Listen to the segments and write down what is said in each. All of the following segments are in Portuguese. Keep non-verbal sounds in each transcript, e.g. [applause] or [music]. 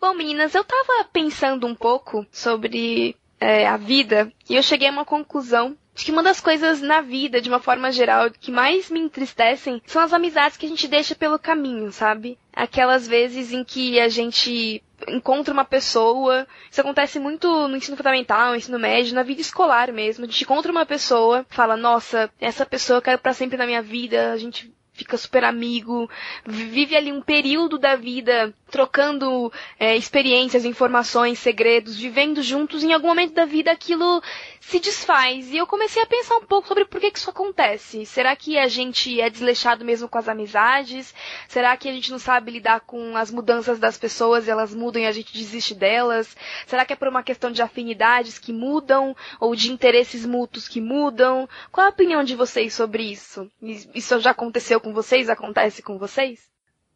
Bom, meninas, eu tava pensando um pouco sobre é, a vida e eu cheguei a uma conclusão de que uma das coisas na vida, de uma forma geral, que mais me entristecem são as amizades que a gente deixa pelo caminho, sabe? Aquelas vezes em que a gente encontra uma pessoa, isso acontece muito no ensino fundamental, no ensino médio, na vida escolar mesmo. A gente encontra uma pessoa, fala, nossa, essa pessoa eu quero para sempre na minha vida, a gente fica super amigo, vive ali um período da vida trocando é, experiências, informações, segredos, vivendo juntos, em algum momento da vida aquilo se desfaz. E eu comecei a pensar um pouco sobre por que, que isso acontece. Será que a gente é desleixado mesmo com as amizades? Será que a gente não sabe lidar com as mudanças das pessoas e elas mudam e a gente desiste delas? Será que é por uma questão de afinidades que mudam ou de interesses mútuos que mudam? Qual a opinião de vocês sobre isso? Isso já aconteceu com vocês? Acontece com vocês?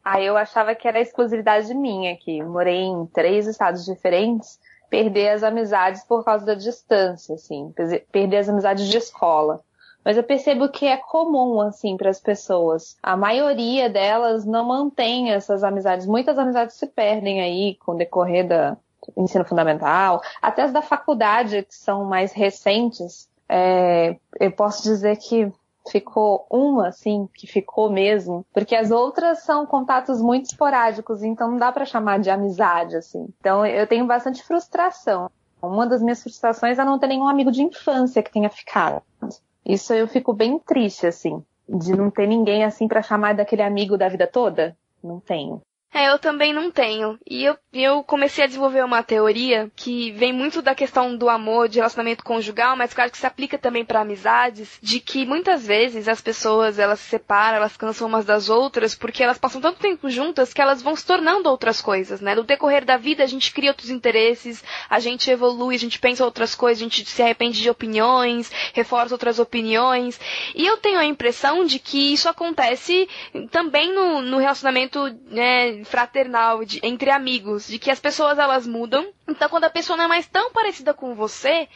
Ah, eu achava que era exclusividade minha, que morei em três estados diferentes, perder as amizades por causa da distância, assim, perder as amizades de escola. Mas eu percebo que é comum, assim, para as pessoas. A maioria delas não mantém essas amizades. Muitas amizades se perdem aí com o decorrer do ensino fundamental, até as da faculdade, que são mais recentes. É, eu posso dizer que ficou uma, assim, que ficou mesmo, porque as outras são contatos muito esporádicos, então não dá para chamar de amizade, assim. Então eu tenho bastante frustração. Uma das minhas frustrações é não ter nenhum amigo de infância que tenha ficado. Isso eu fico bem triste, assim, de não ter ninguém assim para chamar daquele amigo da vida toda. Não tenho. É, eu também não tenho. E eu, eu comecei a desenvolver uma teoria que vem muito da questão do amor, de relacionamento conjugal, mas claro que se aplica também para amizades, de que muitas vezes as pessoas elas se separam, elas cansam umas das outras, porque elas passam tanto tempo juntas que elas vão se tornando outras coisas, né? No decorrer da vida a gente cria outros interesses, a gente evolui, a gente pensa outras coisas, a gente se arrepende de opiniões, reforça outras opiniões. E eu tenho a impressão de que isso acontece também no, no relacionamento, né, fraternal, de, entre amigos, de que as pessoas elas mudam. Então, quando a pessoa não é mais tão parecida com você,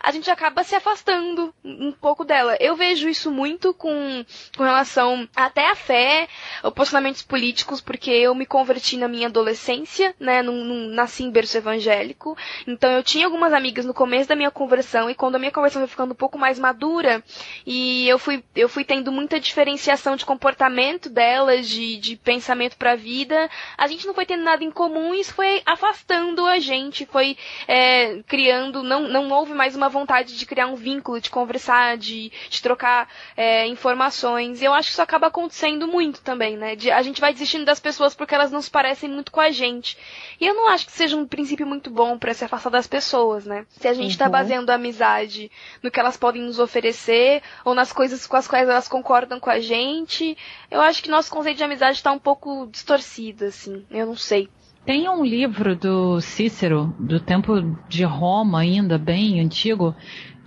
a gente acaba se afastando um pouco dela. Eu vejo isso muito com, com relação até à fé, posicionamentos políticos, porque eu me converti na minha adolescência, né? Num, num, nasci em berço evangélico. Então, eu tinha algumas amigas no começo da minha conversão, e quando a minha conversão foi ficando um pouco mais madura, e eu fui, eu fui tendo muita diferenciação de comportamento delas, de, de pensamento pra vida, a gente não foi tendo nada em comum e isso foi afastando a gente, foi é, criando, não, não houve mais uma vontade de criar um vínculo, de conversar, de, de trocar é, informações. E eu acho que isso acaba acontecendo muito também, né? De, a gente vai desistindo das pessoas porque elas não se parecem muito com a gente. E eu não acho que seja um princípio muito bom para se afastar das pessoas, né? Se a gente tá uhum. baseando a amizade no que elas podem nos oferecer ou nas coisas com as quais elas concordam com a gente, eu acho que nosso conceito de amizade está um pouco distorcido assim. Eu não sei. Tem um livro do Cícero, do tempo de Roma ainda, bem antigo,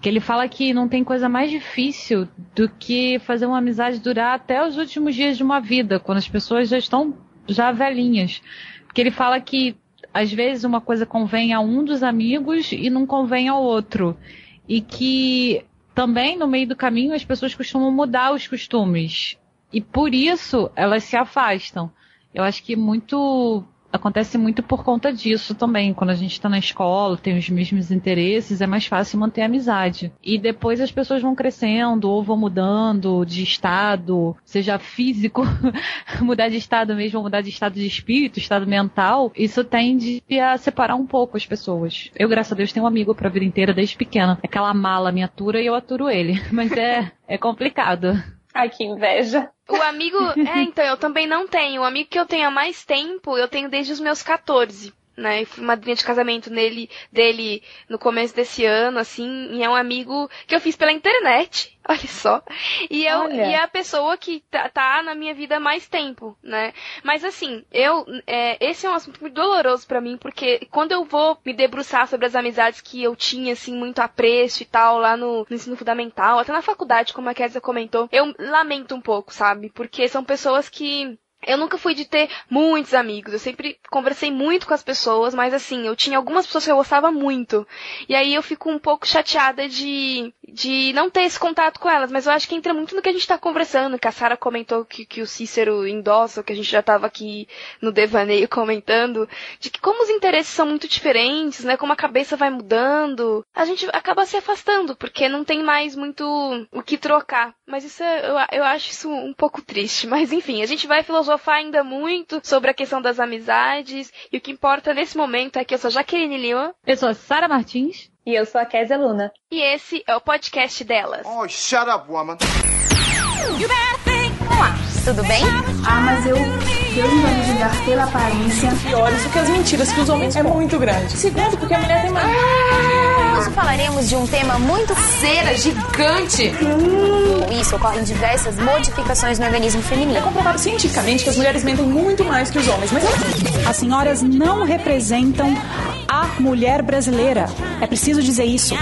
que ele fala que não tem coisa mais difícil do que fazer uma amizade durar até os últimos dias de uma vida, quando as pessoas já estão já velhinhas. Porque ele fala que às vezes uma coisa convém a um dos amigos e não convém ao outro. E que também no meio do caminho as pessoas costumam mudar os costumes. E por isso elas se afastam. Eu acho que muito acontece muito por conta disso também. Quando a gente está na escola, tem os mesmos interesses, é mais fácil manter a amizade. E depois as pessoas vão crescendo ou vão mudando de estado, seja físico, [laughs] mudar de estado mesmo, mudar de estado de espírito, estado mental. Isso tende a separar um pouco as pessoas. Eu, graças a Deus, tenho um amigo pra vida inteira desde pequena. Aquela mala me atura e eu aturo ele. [laughs] Mas é, é complicado. Ai, que inveja. O amigo. É, então, eu também não tenho. O amigo que eu tenho há mais tempo, eu tenho desde os meus 14 né? Eu fui madrinha de casamento nele, dele no começo desse ano, assim, e é um amigo que eu fiz pela internet, [laughs] olha só. E, eu, olha. e é a pessoa que tá, tá, na minha vida há mais tempo, né? Mas assim, eu, é, esse é um assunto muito doloroso para mim, porque quando eu vou me debruçar sobre as amizades que eu tinha, assim, muito apreço e tal, lá no, no ensino fundamental, até na faculdade, como a Kézia comentou, eu lamento um pouco, sabe? Porque são pessoas que eu nunca fui de ter muitos amigos. Eu sempre conversei muito com as pessoas, mas assim, eu tinha algumas pessoas que eu gostava muito. E aí eu fico um pouco chateada de, de não ter esse contato com elas. Mas eu acho que entra muito no que a gente tá conversando, que a Sara comentou que, que o Cícero endossa, que a gente já tava aqui no devaneio comentando, de que como os interesses são muito diferentes, né? Como a cabeça vai mudando, a gente acaba se afastando, porque não tem mais muito o que trocar. Mas isso é, eu, eu acho isso um pouco triste. [laughs] Mas enfim, a gente vai filosofar ainda muito sobre a questão das amizades. E o que importa nesse momento é que eu sou Jaqueline Lima. Eu sou a Sara Martins. E eu sou a Kézia Luna. E esse é o podcast delas. Oh, shut up, woman. Olá, tudo bem? Ah, mas eu. Deus não vai me julgar pela aparência. Piores do que as mentiras que os homens é muito grande. Segundo, porque a mulher tem mais. Hoje falaremos de um tema muito Cera gigante. Com isso ocorrem diversas modificações no organismo É feminino. comprovado cientificamente que as mulheres mentem muito mais que os homens, mas As senhoras não representam a mulher brasileira. É preciso dizer isso.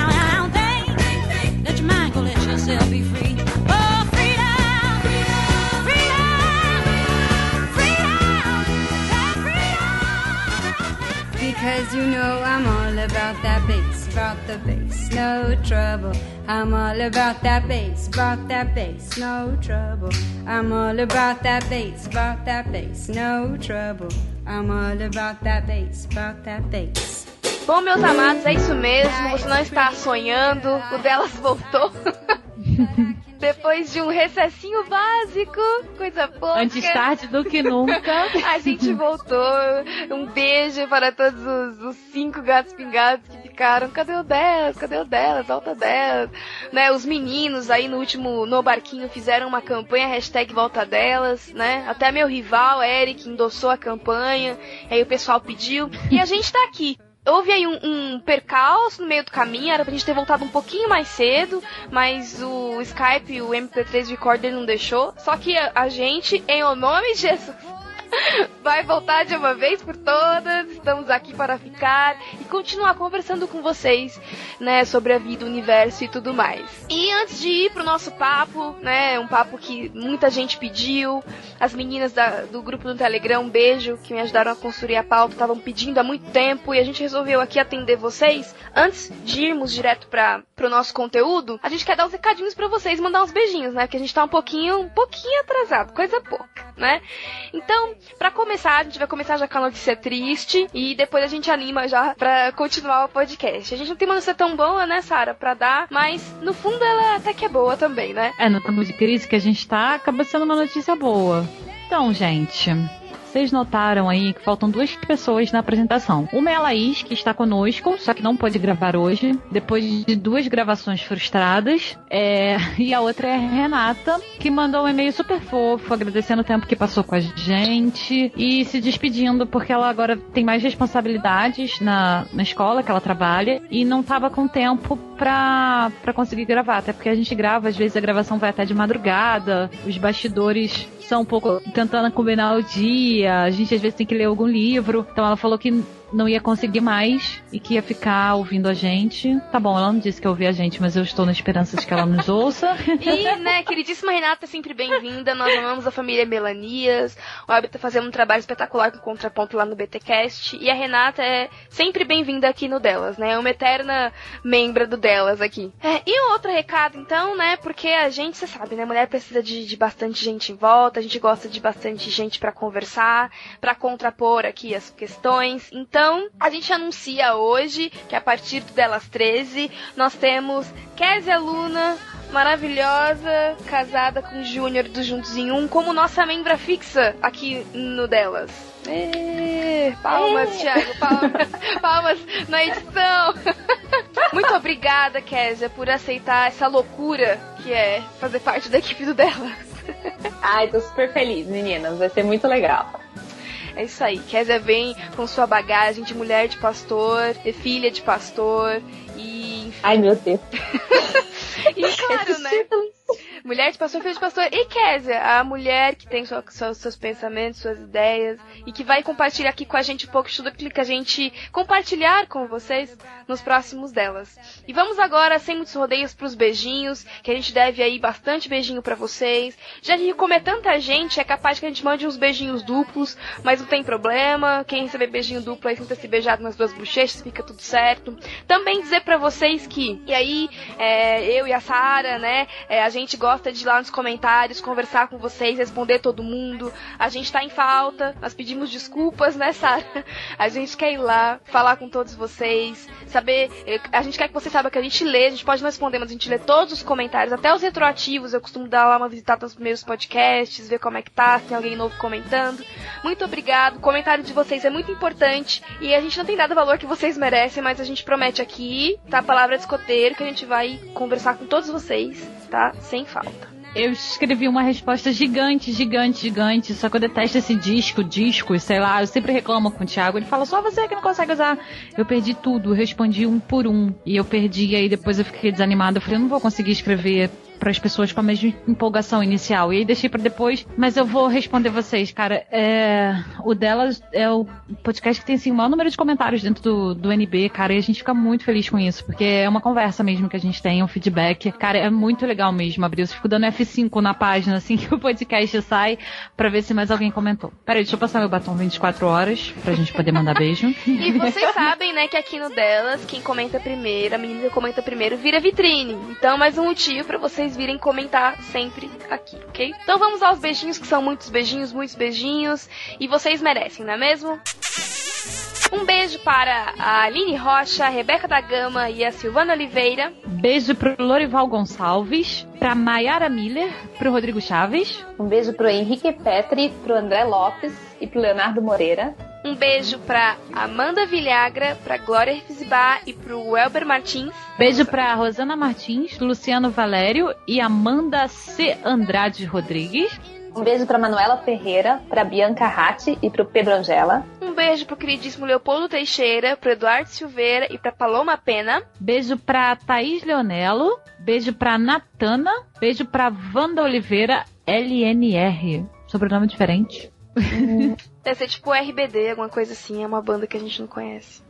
Because you know I'm all about that bass, about the bass, no trouble. I'm all about that bass, about that bass, no trouble. I'm all about that bass, about that bass, no trouble. I'm all about that bass, about that bass. Bom, meus amados, é isso mesmo. Você não está sonhando. O delas voltou. [laughs] Depois de um recessinho básico, coisa pouca. Antes tarde do que nunca. [laughs] A gente voltou. Um beijo para todos os, os cinco gatos pingados que ficaram. Cadê o delas? Cadê o delas? Volta delas. Né, os meninos aí no último No Barquinho fizeram uma campanha, hashtag volta delas, né? Até meu rival, Eric, endossou a campanha. Aí o pessoal pediu. E a gente tá aqui. Houve aí um, um percalço no meio do caminho, era pra gente ter voltado um pouquinho mais cedo, mas o Skype, o MP3 Recorder não deixou. Só que a, a gente, em o nome de Jesus, vai voltar de uma vez por todas. Estamos aqui para ficar e continuar conversando com vocês, né, sobre a vida, o universo e tudo mais. E antes de ir pro nosso papo, né, um papo que muita gente pediu, as meninas da- do grupo do Telegram, um beijo, que me ajudaram a construir a pauta, estavam pedindo há muito tempo e a gente resolveu aqui atender vocês. Antes de irmos direto para pro nosso conteúdo, a gente quer dar uns recadinhos para vocês, mandar uns beijinhos, né, porque a gente tá um pouquinho, um pouquinho atrasado, coisa pouca, né? Então, Pra começar, a gente vai começar já com a notícia triste e depois a gente anima já pra continuar o podcast. A gente não tem uma notícia tão boa, né, Sara, pra dar, mas no fundo ela até que é boa também, né? É, no tempo de crise que a gente tá, acaba sendo uma notícia boa. Então, gente, vocês notaram aí que faltam duas pessoas na apresentação. Uma é a Laís, que está conosco, só que não pôde gravar hoje, depois de duas gravações frustradas. É, E a outra é a Renata, que mandou um e-mail super fofo, agradecendo o tempo que passou com a gente e se despedindo, porque ela agora tem mais responsabilidades na, na escola que ela trabalha e não tava com tempo pra, pra conseguir gravar. Até porque a gente grava, às vezes a gravação vai até de madrugada, os bastidores são um pouco tentando combinar o dia, a gente às vezes tem que ler algum livro. Então ela falou que não ia conseguir mais e que ia ficar ouvindo a gente. Tá bom, ela não disse que ia ouvir a gente, mas eu estou na esperança de que ela nos ouça. [laughs] E, né, queridíssima Renata, sempre bem-vinda. Nós amamos a família Melanias. O Abby tá fazendo um trabalho espetacular com contraponto lá no BTcast. E a Renata é sempre bem-vinda aqui no Delas, né? É uma eterna membra do Delas aqui. É, e um outro recado, então, né? Porque a gente, você sabe, né? Mulher precisa de, de bastante gente em volta. A gente gosta de bastante gente pra conversar, pra contrapor aqui as questões. Então, a gente anuncia hoje que a partir do Delas 13 nós temos Kézia Luna, maravilhosa, casada com o Júnior do Juntos em Um, como nossa membra fixa aqui no Delas. Palmas, Thiago, palmas, [laughs] palmas na edição. Muito obrigada, Kézia, por aceitar essa loucura que é fazer parte da equipe do Delas. Ai, tô super feliz, meninas. Vai ser muito legal. É isso aí. Kézia vem com sua bagagem de mulher de pastor, de filha de pastor e. Ai, meu Deus. [laughs] E claro, né? [laughs] mulher de pastor, filha de pastor. E Kézia, a mulher que tem sua, seus, pensamentos, suas ideias e que vai compartilhar aqui com a gente um pouco de tudo aquilo que a gente compartilhar com vocês nos próximos delas. E vamos agora, sem muitos rodeios, pros beijinhos, que a gente deve aí bastante beijinho para vocês. Já que comer tanta gente, é capaz que a gente mande uns beijinhos duplos, mas não tem problema. Quem receber beijinho duplo aí sinta se beijado nas duas bochechas, fica tudo certo. Também dizer para vocês que, e aí, é, eu e a Sara, né, é, a gente gosta de ir lá nos comentários, conversar com vocês, responder todo mundo. A gente tá em falta, nós pedimos desculpas, né, Sara? [laughs] A gente quer ir lá, falar com todos vocês, saber. eh, A gente quer que vocês saibam que a gente lê, a gente pode não responder, mas a gente lê todos os comentários, até os retroativos. Eu costumo dar lá uma visitada nos primeiros podcasts, ver como é que tá, se tem alguém novo comentando. Muito obrigado. O comentário de vocês é muito importante e a gente não tem dado o valor que vocês merecem, mas a gente promete aqui, tá? A palavra de escoteiro, que a gente vai conversar com todos vocês, tá? Sem falta. Eu escrevi uma resposta gigante, gigante, gigante. Só que eu detesto esse disco, discos, sei lá. Eu sempre reclamo com o Thiago. Ele fala, só você que não consegue usar. Eu perdi tudo, respondi um por um. E eu perdi, aí depois eu fiquei desanimada. Eu falei, eu não vou conseguir escrever para as pessoas com a mesma empolgação inicial. E aí deixei para depois, mas eu vou responder vocês, cara. É, o delas é o podcast que tem assim, o maior número de comentários dentro do, do NB, cara, e a gente fica muito feliz com isso, porque é uma conversa mesmo que a gente tem, um feedback. Cara, é muito legal mesmo, Abril. Eu fico dando F5 na página assim [laughs] que o podcast sai para ver se mais alguém comentou. Peraí, deixa eu passar meu batom 24 horas pra gente poder mandar beijo. E vocês sabem, né, que aqui no delas, quem comenta primeiro, a menina que comenta primeiro, vira vitrine. Então, mais um motivo para vocês virem comentar sempre aqui, ok? Então vamos aos beijinhos, que são muitos beijinhos, muitos beijinhos. E vocês merecem, não é mesmo? Um beijo para a Aline Rocha, a Rebeca da Gama e a Silvana Oliveira. Beijo pro Lorival Gonçalves, pra Mayara Miller, pro Rodrigo Chaves. Um beijo pro Henrique Petri, pro André Lopes e pro Leonardo Moreira. Um beijo pra Amanda Vilhagra, pra Glória Fizibá e pro Elber Martins. Beijo pra Rosana Martins, Luciano Valério e Amanda C. Andrade Rodrigues. Um beijo pra Manuela Ferreira, pra Bianca Ratti e pro Pedro Angela. Um beijo pro queridíssimo Leopoldo Teixeira, pro Eduardo Silveira e pra Paloma Pena. Beijo pra Thaís Leonello. Beijo pra Natana. Beijo pra Wanda Oliveira, LNR. Sobrenome diferente. [laughs] Deve ser tipo RBD, alguma coisa assim, é uma banda que a gente não conhece.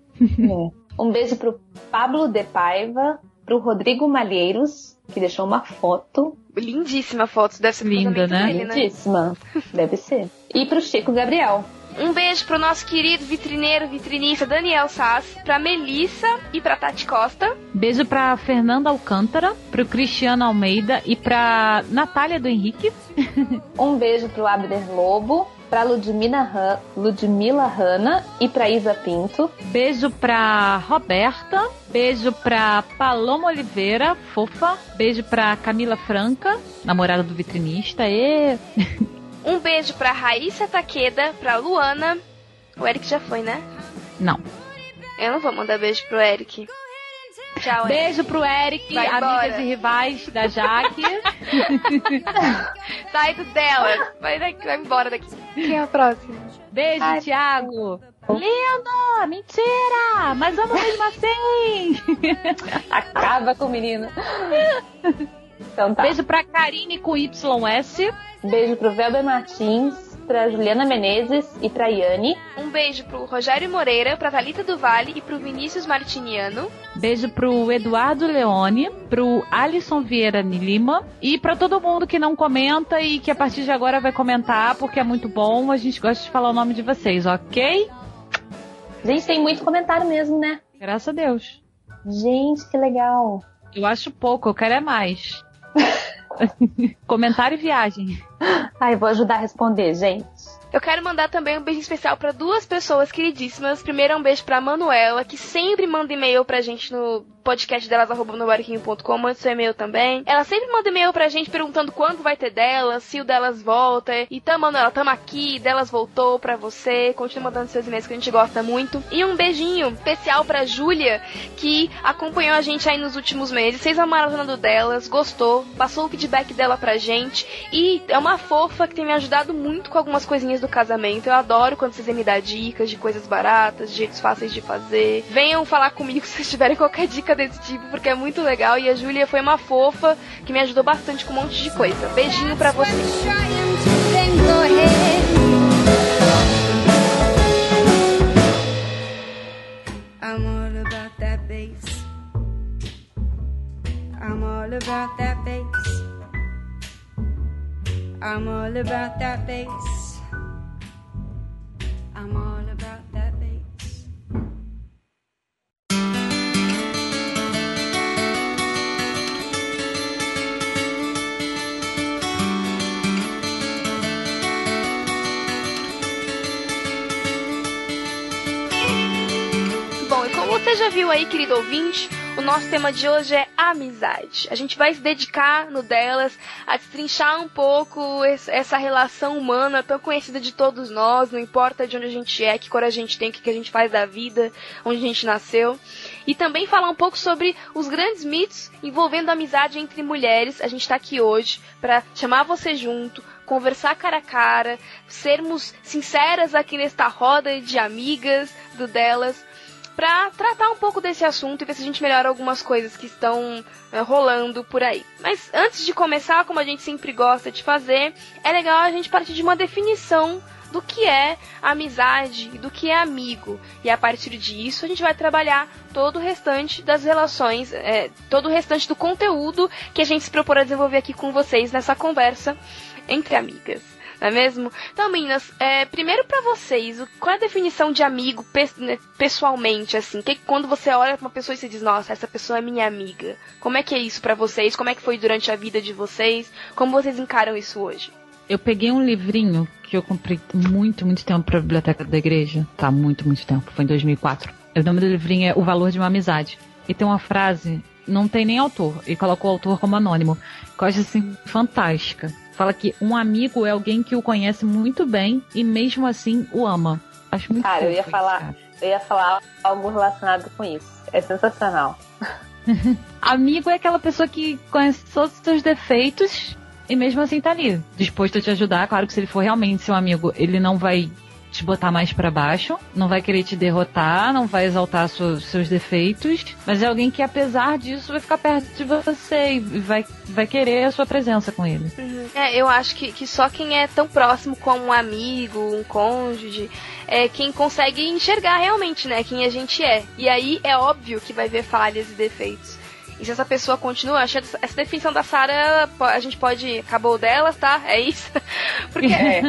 Um beijo pro Pablo De Paiva, pro Rodrigo Malheiros, que deixou uma foto. Lindíssima foto, deve ser do Linda, né? dele, né? Lindíssima. Deve ser. E pro Chico Gabriel. Um beijo pro nosso querido vitrineiro, vitrinista Daniel Sass, pra Melissa e pra Tati Costa. Beijo pra Fernanda Alcântara, pro Cristiano Almeida e pra Natália do Henrique. [laughs] Um beijo pro Abner Lobo, pra Ludmila, Han, Ludmila Hanna e pra Isa Pinto. Beijo pra Roberta. Beijo pra Paloma Oliveira, fofa. Beijo pra Camila Franca, namorada do vitrinista. E [laughs] Um beijo pra Raíssa Taqueda, pra Luana. O Eric já foi, né? não. Eu não vou mandar beijo pro Eric. Tchau. Beijo pro Eric, Vai embora. amigas e rivais da Jaque. [laughs] Sai do dela. Vai, daqui, vai embora daqui. Quem é o próximo? Beijo, Ai. Thiago. Lindo! Mentira! Mas vamos mesmo assim! [laughs] Acaba com o menino. Então tá. Beijo pra Karine com YS. Beijo pro Velber Martins, pra Juliana Menezes e pra Yane. Um beijo pro Rogério Moreira, pra Thalita do Vale e pro Vinícius Martiniano. Beijo pro Eduardo Leone, pro Alisson Vieira Lima e pra todo mundo que não comenta e que a partir de agora vai comentar porque é muito bom. A gente gosta de falar o nome de vocês, ok? Gente, tem muito comentário mesmo, né? Graças a Deus. Gente, que legal. Eu acho pouco, eu quero é mais. [laughs] Comentário e viagem. Ai, vou ajudar a responder, gente. Eu quero mandar também um beijo especial pra duas pessoas queridíssimas. Primeiro, um beijo pra Manuela, que sempre manda e-mail pra gente no podcast delas, arroba nobarquinho.com, manda seu e-mail também. Ela sempre manda e-mail pra gente perguntando quando vai ter delas, se o delas volta. Então, Manuela, tamo aqui, delas voltou pra você. Continua mandando seus e-mails que a gente gosta muito. E um beijinho especial pra Júlia, que acompanhou a gente aí nos últimos meses, fez a maratona delas, gostou, passou o feedback dela pra gente. E é uma fofa que tem me ajudado muito com algumas coisinhas do casamento. Eu adoro quando vocês me dão dicas de coisas baratas, de jeitos fáceis de fazer. Venham falar comigo [laughs] se vocês tiverem qualquer dica desse tipo, porque é muito legal. E a Júlia foi uma fofa que me ajudou bastante com um monte de coisa. Beijinho pra vocês. I'm all about that bass. I'm all about that bass. I'm all about that bass. Já viu aí, querido ouvinte, o nosso tema de hoje é amizade. A gente vai se dedicar no delas a destrinchar um pouco essa relação humana tão conhecida de todos nós, não importa de onde a gente é, que cor a gente tem, o que a gente faz da vida, onde a gente nasceu. E também falar um pouco sobre os grandes mitos envolvendo a amizade entre mulheres. A gente tá aqui hoje para chamar você junto, conversar cara a cara, sermos sinceras aqui nesta roda de amigas do delas para tratar um pouco desse assunto e ver se a gente melhora algumas coisas que estão eh, rolando por aí. Mas antes de começar, como a gente sempre gosta de fazer, é legal a gente partir de uma definição do que é amizade e do que é amigo. E a partir disso a gente vai trabalhar todo o restante das relações, eh, todo o restante do conteúdo que a gente se propor a desenvolver aqui com vocês nessa conversa entre amigas. Não é mesmo? Então, meninas, é, primeiro pra vocês, qual é a definição de amigo pe- né, pessoalmente, assim? Que, quando você olha pra uma pessoa e você diz, nossa, essa pessoa é minha amiga. Como é que é isso pra vocês? Como é que foi durante a vida de vocês? Como vocês encaram isso hoje? Eu peguei um livrinho que eu comprei muito, muito tempo pra biblioteca da igreja. Tá, muito, muito tempo. Foi em 2004. O nome do livrinho é O Valor de uma Amizade. E tem uma frase, não tem nem autor, e colocou o autor como anônimo, que eu acho assim fantástica. Fala que um amigo é alguém que o conhece muito bem e mesmo assim o ama. Acho muito Cara, eu ia falar- cara. Eu ia falar algo relacionado com isso. É sensacional. [laughs] Amigo é aquela pessoa que conhece todos os seus defeitos e mesmo assim tá ali, disposto a te ajudar. Claro que se ele for realmente seu amigo, ele não vai te botar mais pra baixo, não vai querer te derrotar, não vai exaltar su- seus defeitos, mas é alguém que apesar disso vai ficar perto de você e vai, vai querer a sua presença com ele. É, eu acho que, que só quem é tão próximo como um amigo, um cônjuge, é quem consegue enxergar realmente, né, quem a gente é. E aí é óbvio que vai ver falhas e defeitos. E se essa pessoa continua, acho que essa definição da Sara, a gente pode. Acabou delas, tá? É isso? [laughs] Porque é.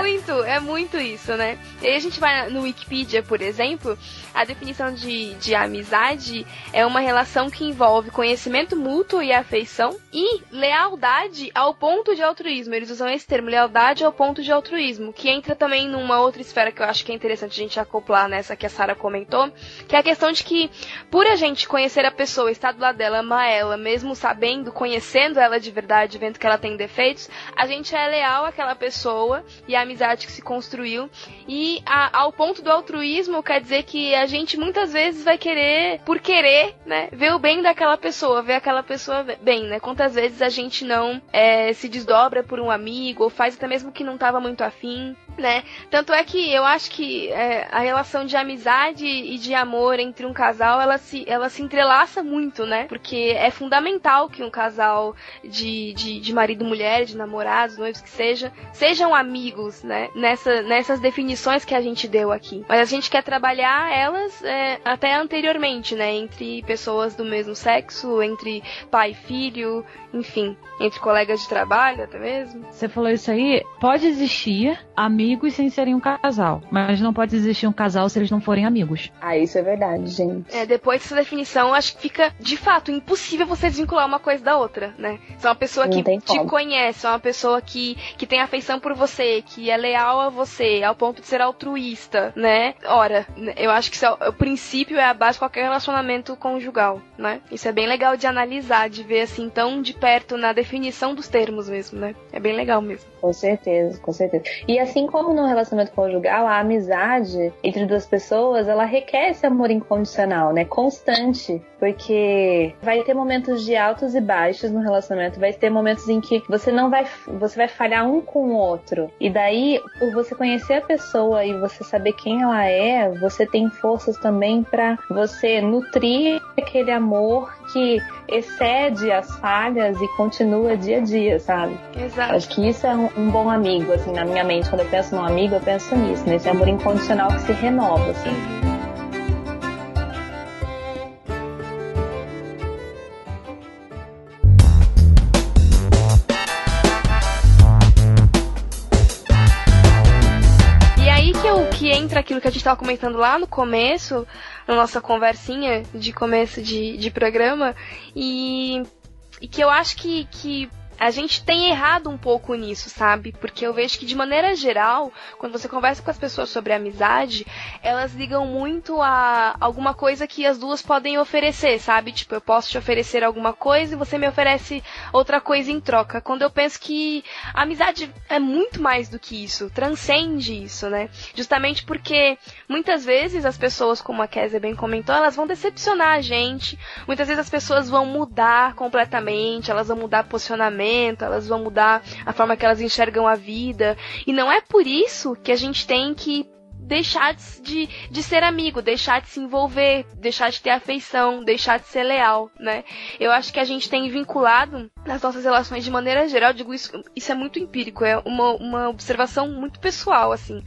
muito, é muito isso, né? E aí a gente vai no Wikipedia, por exemplo, a definição de, de amizade é uma relação que envolve conhecimento mútuo e afeição e lealdade ao ponto de altruísmo. Eles usam esse termo, lealdade ao ponto de altruísmo, que entra também numa outra esfera que eu acho que é interessante a gente acoplar nessa que a Sara comentou, que é a questão de que, por a gente conhecer a pessoa, estar do lado dela, amar ela, mesmo sabendo, conhecendo ela de verdade, vendo que ela tem defeitos, a gente é leal àquela pessoa e à amizade que se construiu. E a- ao ponto do altruísmo quer dizer que a gente muitas vezes vai querer, por querer, né, ver o bem daquela pessoa, ver aquela pessoa bem, né? Quantas vezes a gente não é, se desdobra por um amigo ou faz até mesmo que não estava muito afim, né? Tanto é que eu acho que é, a relação de amizade e de amor entre um casal, ela se, ela se entrelaça muito, né? Porque é fundamental que um casal de, de, de marido e mulher, de namorados, noivos que seja, sejam amigos, né? Nessa, nessas definições que a gente deu aqui. Mas a gente quer trabalhar elas é, até anteriormente, né? Entre pessoas do mesmo sexo, entre pai e filho, enfim, entre colegas de trabalho até mesmo. Você falou isso aí, pode existir amigos sem serem um casal, mas não pode existir um casal se eles não forem amigos. Ah, isso é verdade, gente. É, depois dessa definição, acho que fica de fato impossível você desvincular uma coisa da outra, né? Se é uma pessoa Não que te como. conhece, é uma pessoa que, que tem afeição por você, que é leal a você, ao ponto de ser altruísta, né? Ora, eu acho que isso é o, o princípio é a base de qualquer relacionamento conjugal, né? Isso é bem legal de analisar, de ver assim tão de perto na definição dos termos mesmo, né? É bem legal mesmo. Com certeza, com certeza. E assim como como no relacionamento conjugal, a amizade entre duas pessoas, ela requer esse amor incondicional, né? Constante. Porque vai ter momentos de altos e baixos no relacionamento, vai ter momentos em que você não vai, você vai falhar um com o outro. E daí, por você conhecer a pessoa e você saber quem ela é, você tem forças também para você nutrir aquele amor que excede as falhas e continua dia a dia, sabe? Exato. Acho que isso é um, um bom amigo, assim, na minha mente. Quando eu penso num amigo, eu penso nisso, nesse amor incondicional que se renova, assim. Entra aquilo que a gente estava comentando lá no começo, na nossa conversinha de começo de, de programa, e, e que eu acho que, que a gente tem errado um pouco nisso, sabe? Porque eu vejo que de maneira geral, quando você conversa com as pessoas sobre amizade, elas ligam muito a alguma coisa que as duas podem oferecer, sabe? Tipo, eu posso te oferecer alguma coisa e você me oferece outra coisa em troca. Quando eu penso que a amizade é muito mais do que isso, transcende isso, né? Justamente porque muitas vezes as pessoas, como a Kézia bem comentou, elas vão decepcionar a gente. Muitas vezes as pessoas vão mudar completamente, elas vão mudar posicionamento elas vão mudar a forma que elas enxergam a vida. E não é por isso que a gente tem que deixar de, de ser amigo, deixar de se envolver, deixar de ter afeição, deixar de ser leal, né? Eu acho que a gente tem vinculado nas nossas relações de maneira geral, digo isso, isso é muito empírico, é uma, uma observação muito pessoal, assim.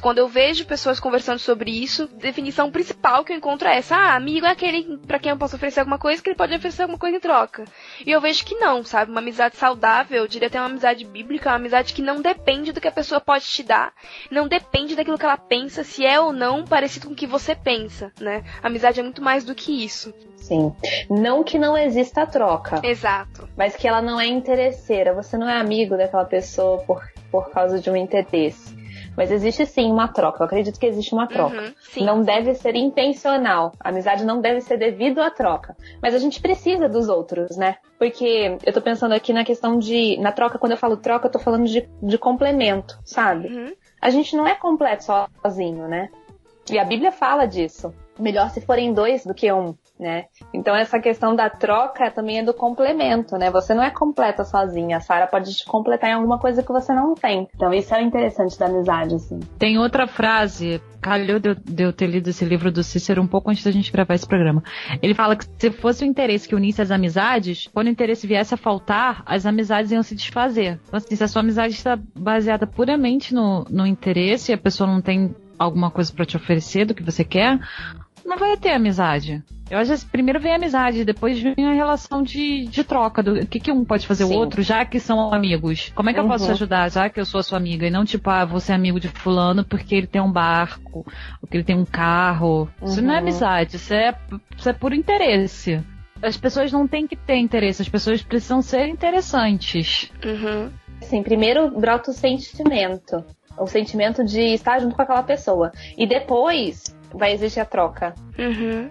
Quando eu vejo pessoas conversando sobre isso, definição principal que eu encontro é essa: ah, amigo é aquele para quem eu posso oferecer alguma coisa que ele pode oferecer alguma coisa em troca. E eu vejo que não, sabe? Uma amizade saudável, eu diria até uma amizade bíblica, uma amizade que não depende do que a pessoa pode te dar, não depende daquilo que ela pensa, se é ou não parecido com o que você pensa, né? A amizade é muito mais do que isso. Sim. Não que não exista a troca. Exato. Mas que ela não é interesseira. Você não é amigo daquela pessoa por, por causa de um interesse. Mas existe sim uma troca. Eu acredito que existe uma troca. Uhum, não deve ser intencional. A amizade não deve ser devido à troca. Mas a gente precisa dos outros, né? Porque eu tô pensando aqui na questão de. Na troca, quando eu falo troca, eu tô falando de, de complemento, sabe? Uhum. A gente não é completo sozinho, né? E a Bíblia fala disso. Melhor se forem dois do que um, né? Então essa questão da troca também é do complemento, né? Você não é completa sozinha. A Sara pode te completar em alguma coisa que você não tem. Então isso é interessante da amizade, assim. Tem outra frase, calhou de eu, de eu ter lido esse livro do Cícero um pouco antes da gente gravar esse programa. Ele fala que se fosse o interesse que unisse as amizades, quando o interesse viesse a faltar, as amizades iam se desfazer. Então, assim, se a sua amizade está baseada puramente no, no interesse e a pessoa não tem alguma coisa para te oferecer do que você quer, não vai ter amizade. Eu acho que primeiro vem a amizade, depois vem a relação de, de troca. Do que, que um pode fazer Sim. o outro, já que são amigos. Como é que eu posso te Uhum. ajudar, já que eu sou a sua amiga? E não, tipo, ah, você é amigo de fulano porque ele tem um barco, ou que ele tem um carro. Isso não é Uhum. amizade, isso é, isso é por interesse. As pessoas não têm que ter interesse, as pessoas precisam ser interessantes. Uhum. Assim, primeiro brota o sentimento. O sentimento de estar junto com aquela pessoa. E depois vai existir a troca. Uhum.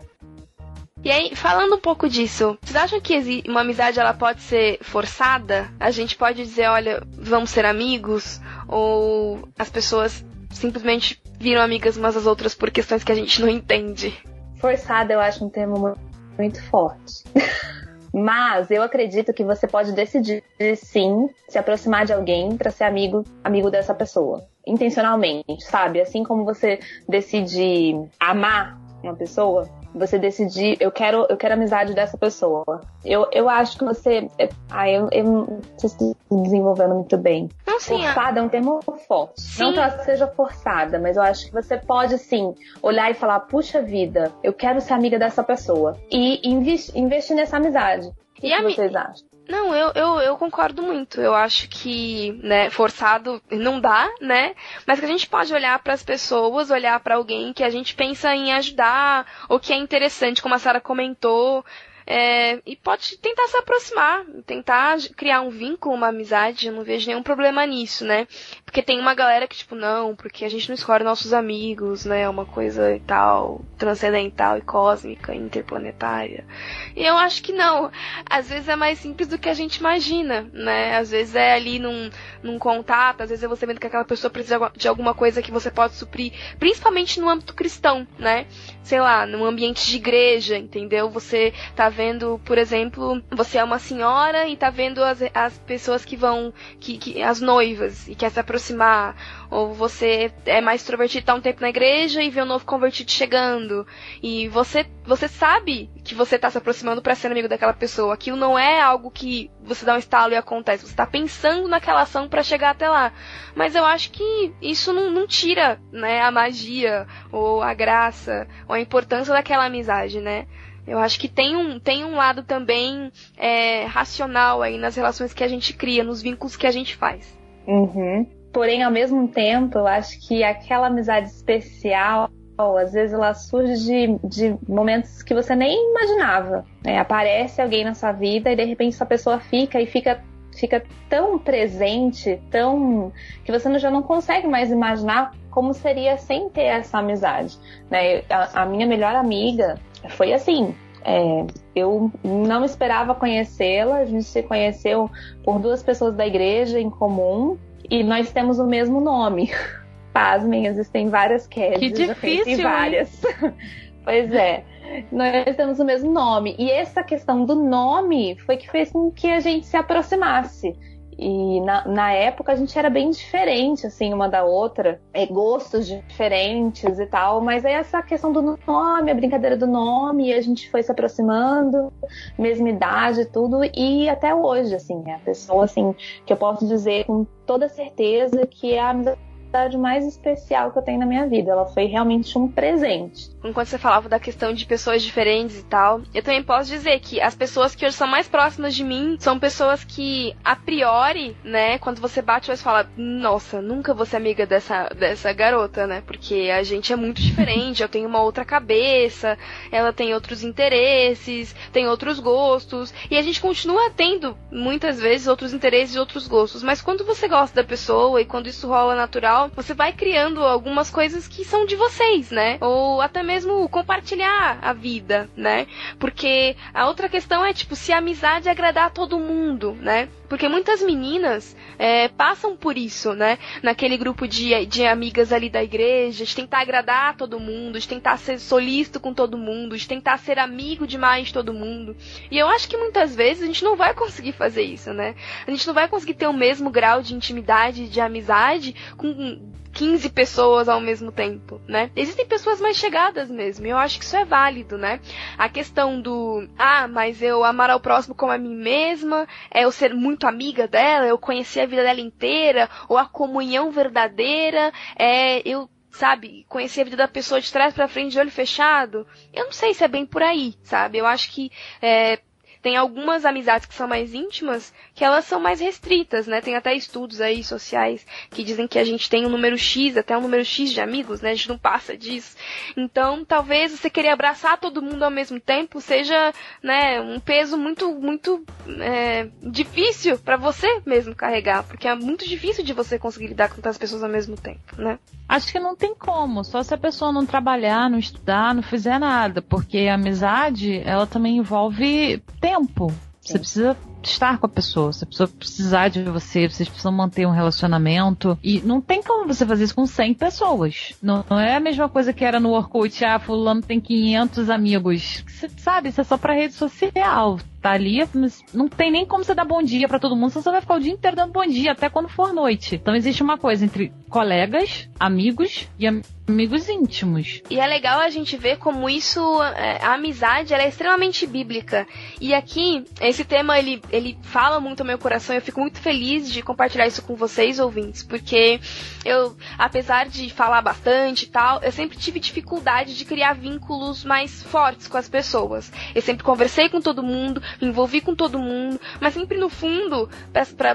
E aí, falando um pouco disso, vocês acham que uma amizade ela pode ser forçada? A gente pode dizer, olha, vamos ser amigos? Ou as pessoas simplesmente viram amigas umas das outras por questões que a gente não entende? Forçada eu acho um termo mu- muito forte. [laughs] Mas eu acredito que você pode decidir sim se aproximar de alguém para ser amigo, amigo dessa pessoa, intencionalmente, sabe? Assim como você decide amar uma pessoa, você decidir, eu quero, eu quero a amizade dessa pessoa. Eu, eu acho que você, é- ah, eu, eu não sei se desenvolvendo muito bem. Não, sim, Forçada é um termo forte. Sim. Não que ela seja forçada, mas eu acho que você pode sim olhar e falar: puxa vida, eu quero ser amiga dessa pessoa. E investi- investir nessa amizade. O que, E que a mi- vocês acham? Não, eu, eu, eu concordo muito. Eu acho que, né, forçado não dá, né? Mas que a gente pode olhar para as pessoas, olhar para alguém que a gente pensa em ajudar, ou que é interessante, como a Sara comentou. É, e pode tentar se aproximar, tentar criar um vínculo, uma amizade, eu não vejo nenhum problema nisso, né? Porque tem uma galera que, tipo, não, porque a gente não escolhe nossos amigos, né? É uma coisa e tal, transcendental e cósmica, interplanetária. E eu acho que não. Às vezes é mais simples do que a gente imagina, né? Às vezes é ali num, num contato, às vezes é você vendo que aquela pessoa precisa de alguma coisa que você pode suprir, principalmente no âmbito cristão, né? Sei lá, num ambiente de igreja, entendeu? Você tá vendo, por exemplo, você é uma senhora e tá vendo as, as pessoas que vão, que, que as noivas, e quer se aproximar, ou você é mais extrovertido, tá um tempo na igreja e vê um novo convertido chegando, e você, você sabe que você tá se aproximando para ser amigo daquela pessoa. Aquilo não é algo que você dá um estalo e acontece. Você tá pensando naquela ação para chegar até lá. Mas eu acho que isso não, não tira, né, a magia, ou a graça, ou a importância daquela amizade, né? Eu acho que tem um, tem um lado também é, racional aí nas relações que a gente cria, nos vínculos que a gente faz. Uhum. Porém, ao mesmo tempo, eu acho que aquela amizade especial, às vezes ela surge de, de momentos que você nem imaginava. Né? Aparece alguém na sua vida e de repente essa pessoa fica e fica fica tão presente, tão que você já não consegue mais imaginar como seria sem ter essa amizade. Né? A, a minha melhor amiga foi assim. É, eu não esperava conhecê-la, a gente se conheceu por duas pessoas da igreja em comum e nós temos o mesmo nome. [laughs] Pasmem, existem várias Kézias, que difícil, várias. [laughs] pois é. Nós temos o mesmo nome. E essa questão do nome foi que fez com que a gente se aproximasse. E na, na época a gente era bem diferente, assim, uma da outra. É, gostos diferentes e tal. Mas aí essa questão do nome, a brincadeira do nome, a gente foi se aproximando, mesma idade tudo. E até hoje, assim, é a pessoa, assim, que eu posso dizer com toda certeza que é a amizade mais especial que eu tenho na minha vida. Ela foi realmente um presente. Enquanto você falava da questão de pessoas diferentes e tal, eu também posso dizer que as pessoas que hoje são mais próximas de mim são pessoas que, a priori, né, quando você bate, você fala, nossa, nunca vou ser amiga dessa, dessa garota, né? Porque a gente é muito diferente, eu tenho uma outra cabeça, ela tem outros interesses, tem outros gostos, e a gente continua tendo, muitas vezes, outros interesses e outros gostos. Mas quando você gosta da pessoa e quando isso rola natural, você vai criando algumas coisas que são de vocês, né? Ou até mesmo compartilhar a vida, né? Porque a outra questão é, tipo, se a amizade agradar a todo mundo, né? Porque muitas meninas é, passam por isso, né? Naquele grupo de, de amigas ali da igreja, de tentar agradar todo mundo, de tentar ser solícito com todo mundo, de tentar ser amigo demais de todo mundo. E eu acho que muitas vezes a gente não vai conseguir fazer isso, né? A gente não vai conseguir ter o mesmo grau de intimidade, de amizade com 15 pessoas ao mesmo tempo, né? Existem pessoas mais chegadas mesmo, e eu acho que isso é válido, né? A questão do, ah, mas eu amar ao próximo como a mim mesma, é eu ser muito amiga dela, eu conhecer a vida dela inteira, ou a comunhão verdadeira, é eu sabe, conhecer a vida da pessoa de trás para frente de olho fechado. Eu não sei se é bem por aí, sabe? Eu acho que é, tem algumas amizades que são mais íntimas que elas são mais restritas, né? Tem até estudos aí sociais que dizem que a gente tem um número X, até um número X de amigos, né? A gente não passa disso. Então, talvez você querer abraçar todo mundo ao mesmo tempo seja, né, um peso muito, muito é, difícil para você mesmo carregar, porque é muito difícil de você conseguir lidar com tantas pessoas ao mesmo tempo, né? Acho que não tem como, só se a pessoa não trabalhar, não estudar, não fizer nada, porque a amizade, ela também envolve tempo. Você precisa estar com a pessoa, se a pessoa precisar de você, vocês precisam manter um relacionamento. E não tem como você fazer isso com 100 pessoas. Não, não é a mesma coisa que era no Orkut, ah, fulano tem 500 amigos. Você sabe, isso é só pra rede social. Tá ali, mas não tem nem como você dar bom dia para todo mundo, você só vai ficar o dia inteiro dando bom dia, até quando for noite. Então existe uma coisa entre colegas, amigos e amigos íntimos. E é legal a gente ver como isso, é, a amizade, ela é extremamente bíblica. E aqui, esse tema, ele ele fala muito ao meu coração. Eu fico muito feliz de compartilhar isso com vocês, ouvintes, porque eu, apesar de falar bastante e tal, eu sempre tive dificuldade de criar vínculos mais fortes com as pessoas. Eu sempre conversei com todo mundo, me envolvi com todo mundo, mas sempre no fundo,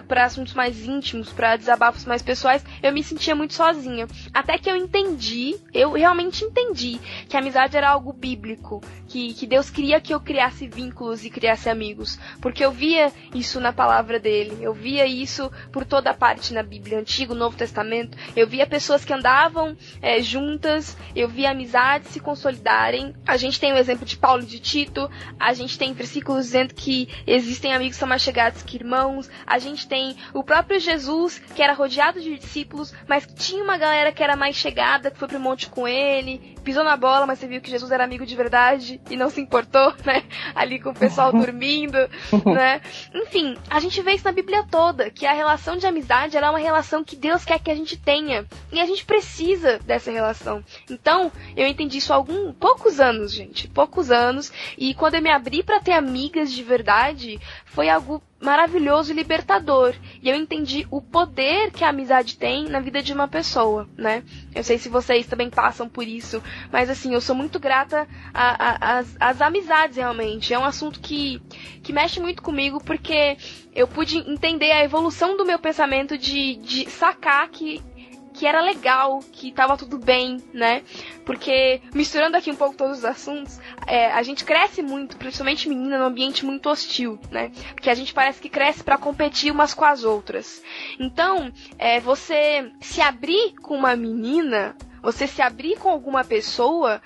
para assuntos mais íntimos, para desabafos mais pessoais, eu me sentia muito sozinha. Até que eu entendi, eu realmente entendi que a amizade era algo bíblico, que, que Deus queria que eu criasse vínculos e criasse amigos, porque eu via isso na palavra dele, eu via isso por toda parte na Bíblia, Antigo, Novo Testamento, eu via pessoas que andavam é, juntas, eu via amizades se consolidarem. A gente tem o exemplo de Paulo e de Tito, a gente tem versículos dizendo que existem amigos que são mais chegados que irmãos, a gente tem o próprio Jesus, que era rodeado de discípulos, mas tinha uma galera que era mais chegada, que foi pro monte com ele, pisou na bola, mas você viu que Jesus era amigo de verdade e não se importou, [laughs] né? Ali com o pessoal [laughs] dormindo, né? Enfim, a gente vê isso na Bíblia toda, que a relação de amizade é uma relação que Deus quer que a gente tenha. E a gente precisa dessa relação. Então, eu entendi isso há algum, poucos anos, gente. Poucos anos. E quando eu me abri para ter amigas de verdade, foi algo maravilhoso e libertador. E eu entendi o poder que a amizade tem na vida de uma pessoa, né? Eu sei se vocês também passam por isso, mas assim, eu sou muito grata às amizades realmente. É um assunto que, que mexe muito comigo porque eu pude entender a evolução do meu pensamento de, de sacar que que era legal, que tava tudo bem, né? Porque, misturando aqui um pouco todos os assuntos, é, a gente cresce muito, principalmente menina, num ambiente muito hostil, né? Porque a gente parece que cresce para competir umas com as outras. Então, é, você se abrir com uma menina, você se abrir com alguma pessoa,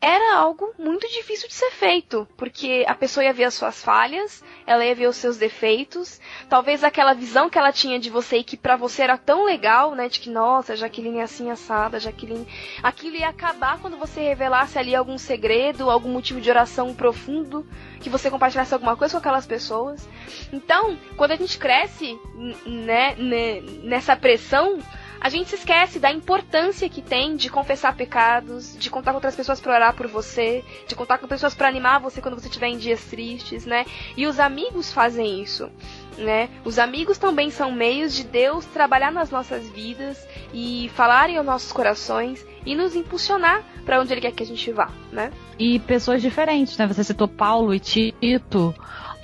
era algo muito difícil de ser feito, porque a pessoa ia ver as suas falhas, ela ia ver os seus defeitos, talvez aquela visão que ela tinha de você e que para você era tão legal, né, de que nossa, Jaqueline é assim assada, Jaqueline, aquilo ia acabar quando você revelasse ali algum segredo, algum motivo de oração profundo, que você compartilhasse alguma coisa com aquelas pessoas. Então, quando a gente cresce, né, nessa pressão, a gente se esquece da importância que tem de confessar pecados, de contar com outras pessoas para orar por você, de contar com pessoas para animar você quando você estiver em dias tristes, né? E os amigos fazem isso, né? Os amigos também são meios de Deus trabalhar nas nossas vidas e falarem aos nossos corações e nos impulsionar para onde ele quer que a gente vá, né? E pessoas diferentes, né? Você citou Paulo e Tito,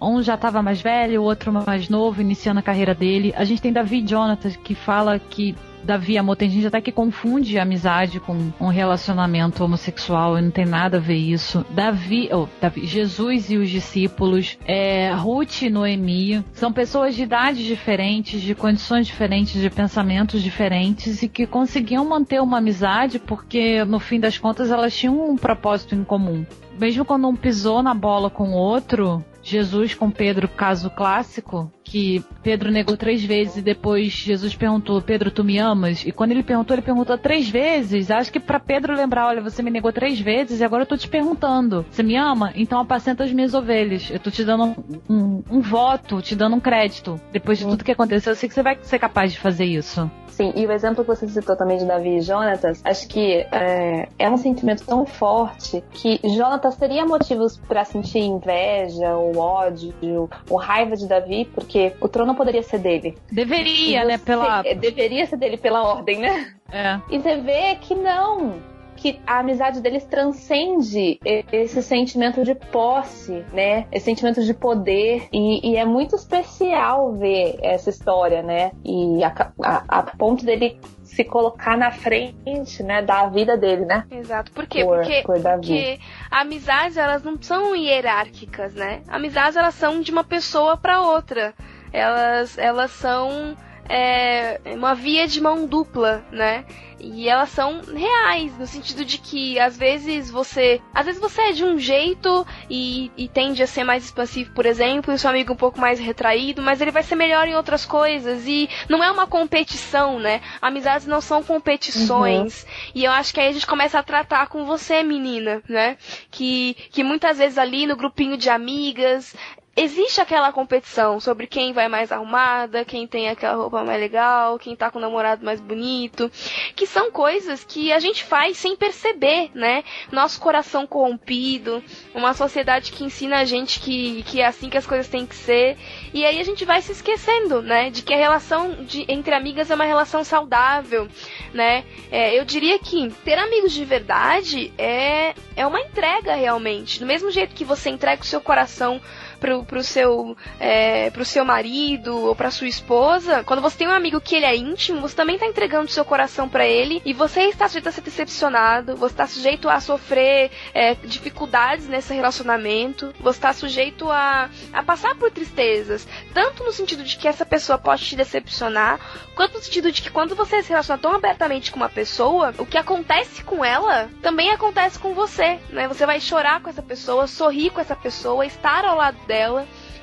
um já estava mais velho, o outro mais novo, iniciando a carreira dele. A gente tem Davi Jonathan que fala que Davi amor. Tem gente até que confunde amizade com um relacionamento homossexual e não tem nada a ver isso. Davi, oh, Davi Jesus e os discípulos, é, Ruth e Noemi, são pessoas de idades diferentes, de condições diferentes, de pensamentos diferentes e que conseguiam manter uma amizade porque no fim das contas elas tinham um propósito em comum. Mesmo quando um pisou na bola com o outro, Jesus com Pedro, caso clássico, que Pedro negou três vezes e depois Jesus perguntou: Pedro, tu me amas? E quando ele perguntou, ele perguntou três vezes. Acho que para Pedro lembrar: olha, você me negou três vezes e agora eu tô te perguntando: você me ama? Então apacenta as minhas ovelhas. Eu tô te dando um, um, um voto, te dando um crédito. Depois de tudo que aconteceu, eu sei que você vai ser capaz de fazer isso. Sim, e o exemplo que você citou também de Davi e Jonatas, acho que é, é um sentimento tão forte que Jonatas teria motivos para sentir inveja, ou ódio, ou raiva de Davi, porque o trono poderia ser dele. Deveria, né? Pela... Deveria ser dele pela ordem, né? É. E você vê que não que a amizade deles transcende esse sentimento de posse, né? Esse sentimento de poder. E, e é muito especial ver essa história, né? E a, a, a ponto dele se colocar na frente, né, da vida dele, né? Exato. Por quê? Por, porque, por porque amizades, elas não são hierárquicas, né? Amizades, elas são de uma pessoa para outra. Elas, elas são é, uma via de mão dupla, né? E elas são reais, no sentido de que às vezes você. Às vezes você é de um jeito e, e tende a ser mais expansivo, por exemplo, e o seu amigo um pouco mais retraído, mas ele vai ser melhor em outras coisas. E não é uma competição, né? Amizades não são competições. Uhum. E eu acho que aí a gente começa a tratar com você, menina, né? Que, que muitas vezes ali no grupinho de amigas, existe aquela competição sobre quem vai mais arrumada, quem tem aquela roupa mais legal, quem tá com o namorado mais bonito, que são coisas que a gente faz sem perceber, né? Nosso coração corrompido, uma sociedade que ensina a gente que, que é assim que as coisas têm que ser, e aí a gente vai se esquecendo, né? De que a relação de, entre amigas é uma relação saudável, né? É, eu diria que ter amigos de verdade é, é uma entrega realmente. Do mesmo jeito que você entrega o seu coração pro, pro seu, é, pro seu marido ou pra sua esposa, quando você tem um amigo que ele é íntimo, você também tá entregando seu coração para ele e você está sujeito a ser decepcionado, você está sujeito a sofrer é, dificuldades nesse relacionamento, você está sujeito a, a passar por tristezas, tanto no sentido de que essa pessoa pode te decepcionar, quanto no sentido de que quando você se relaciona tão abertamente com uma pessoa, o que acontece com ela também acontece com você, né? Você vai chorar com essa pessoa, sorrir com essa pessoa, estar ao lado dela.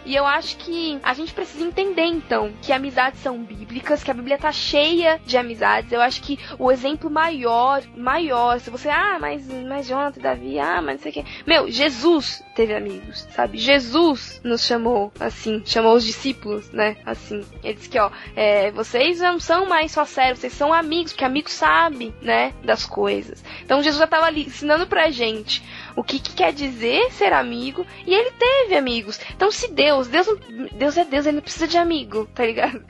E eu acho que a gente precisa entender, então, que amizades são bíblicas, que a Bíblia tá cheia de amizades. Eu acho que o exemplo maior, maior, se você, ah, mas, mas Jonathan, Davi, ah, mas não sei o que. Meu, Jesus teve amigos, sabe? Jesus nos chamou, assim, chamou os discípulos, né? Assim. Ele disse que, ó, é, vocês não são mais só sérios, vocês são amigos, porque amigo sabe, né, das coisas. Então Jesus já tava ali ensinando pra gente o que, que, quer dizer ser amigo, e ele teve amigos. Então, se Deus, Deus, Deus é Deus, ele não precisa de amigo, [laughs] tá ligado?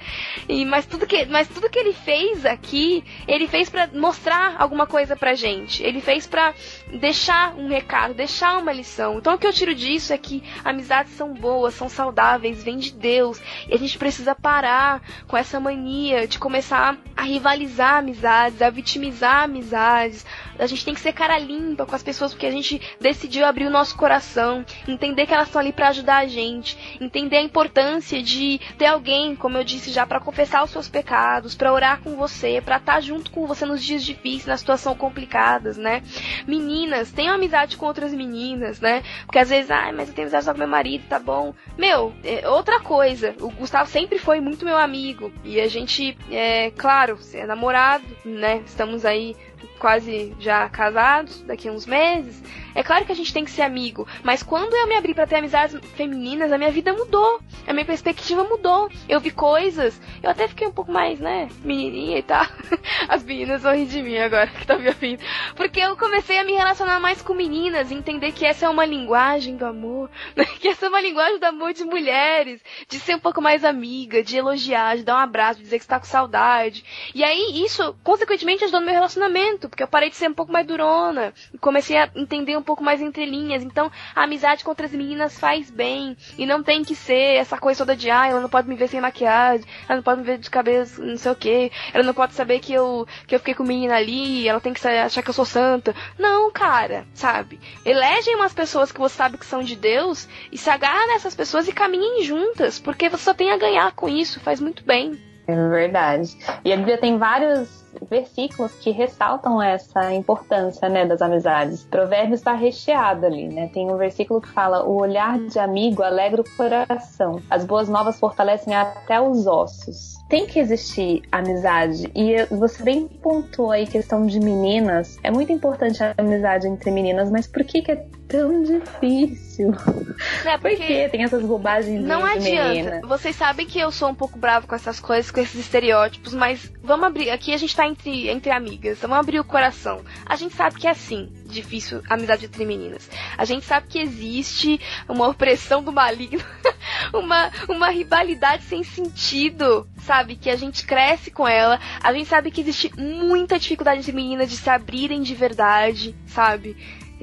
E, mas, tudo que, mas tudo que ele fez aqui, ele fez para mostrar alguma coisa pra gente. Ele fez para deixar um recado, deixar uma lição. Então, o que eu tiro disso é que amizades são boas, são saudáveis, vêm de Deus, e a gente precisa parar com essa mania de começar a rivalizar amizades, a vitimizar amizades. A gente tem que ser cara limpa com as pessoas porque a gente decidiu abrir o nosso coração, entender que elas estão ali para ajudar a gente, entender a importância de ter alguém, como eu disse já, para confessar os seus pecados, para orar com você, para estar tá junto com você nos dias difíceis, na situação complicadas, né? Meninas, tenham amizade com outras meninas, né? Porque às vezes, ai, mas eu tenho amizade só com meu marido, tá bom. Meu, é outra coisa, o Gustavo sempre foi muito meu amigo e a gente, é claro, é namorado, né? Estamos aí quase já casados, daqui a uns meses. É claro que a gente tem que ser amigo, mas quando eu me abri para ter amizades femininas, a minha vida mudou. A minha perspectiva mudou. Eu vi coisas, eu até fiquei um pouco mais, né, menininha e tal. [laughs] As meninas vão rir de mim agora que tá me ouvindo. Porque eu comecei a me relacionar mais com meninas, entender que essa é uma linguagem do amor, [laughs] né? que essa é uma linguagem do amor de mulheres, de ser um pouco mais amiga, de elogiar, de dar um abraço, de dizer que está com saudade. E aí isso, consequentemente, ajudou no meu relacionamento, porque eu parei de ser um pouco mais durona, e comecei a entender um pouco mais entre linhas. Então, a amizade com outras meninas faz bem. E não tem que ser essa coisa toda de, ah, ela não pode me ver sem maquiagem, ela não pode me ver de cabelo não sei o que, ela não pode saber que eu, que eu fiquei com menina ali, ela tem que achar que eu sou santa. Não, cara, sabe? Elegem umas pessoas que você sabe que são de Deus e se agarra nessas pessoas e caminhem juntas, porque você só tem a ganhar com isso, faz muito bem. É verdade. E a Bíblia tem vários versículos que ressaltam essa importância, né, das amizades. Provérbios está recheado ali, né? Tem um versículo que fala: "O olhar de amigo alegra o coração. As boas novas fortalecem até os ossos." Tem que existir amizade e você bem pontuou aí questão de meninas. É muito importante a amizade entre meninas, mas por que, que é tão difícil? É porque por que tem essas bobagens Não de adianta. Menina? Vocês sabem que eu sou um pouco bravo com essas coisas, com esses estereótipos, mas vamos abrir. Aqui a gente tá entre, entre amigas, vamos abrir o coração. A gente sabe que é assim, difícil amizade entre meninas. A gente sabe que existe uma opressão do maligno, [laughs] uma, uma rivalidade sem sentido, sabe? Que a gente cresce com ela. A gente sabe que existe muita dificuldade entre meninas de se abrirem de verdade, sabe?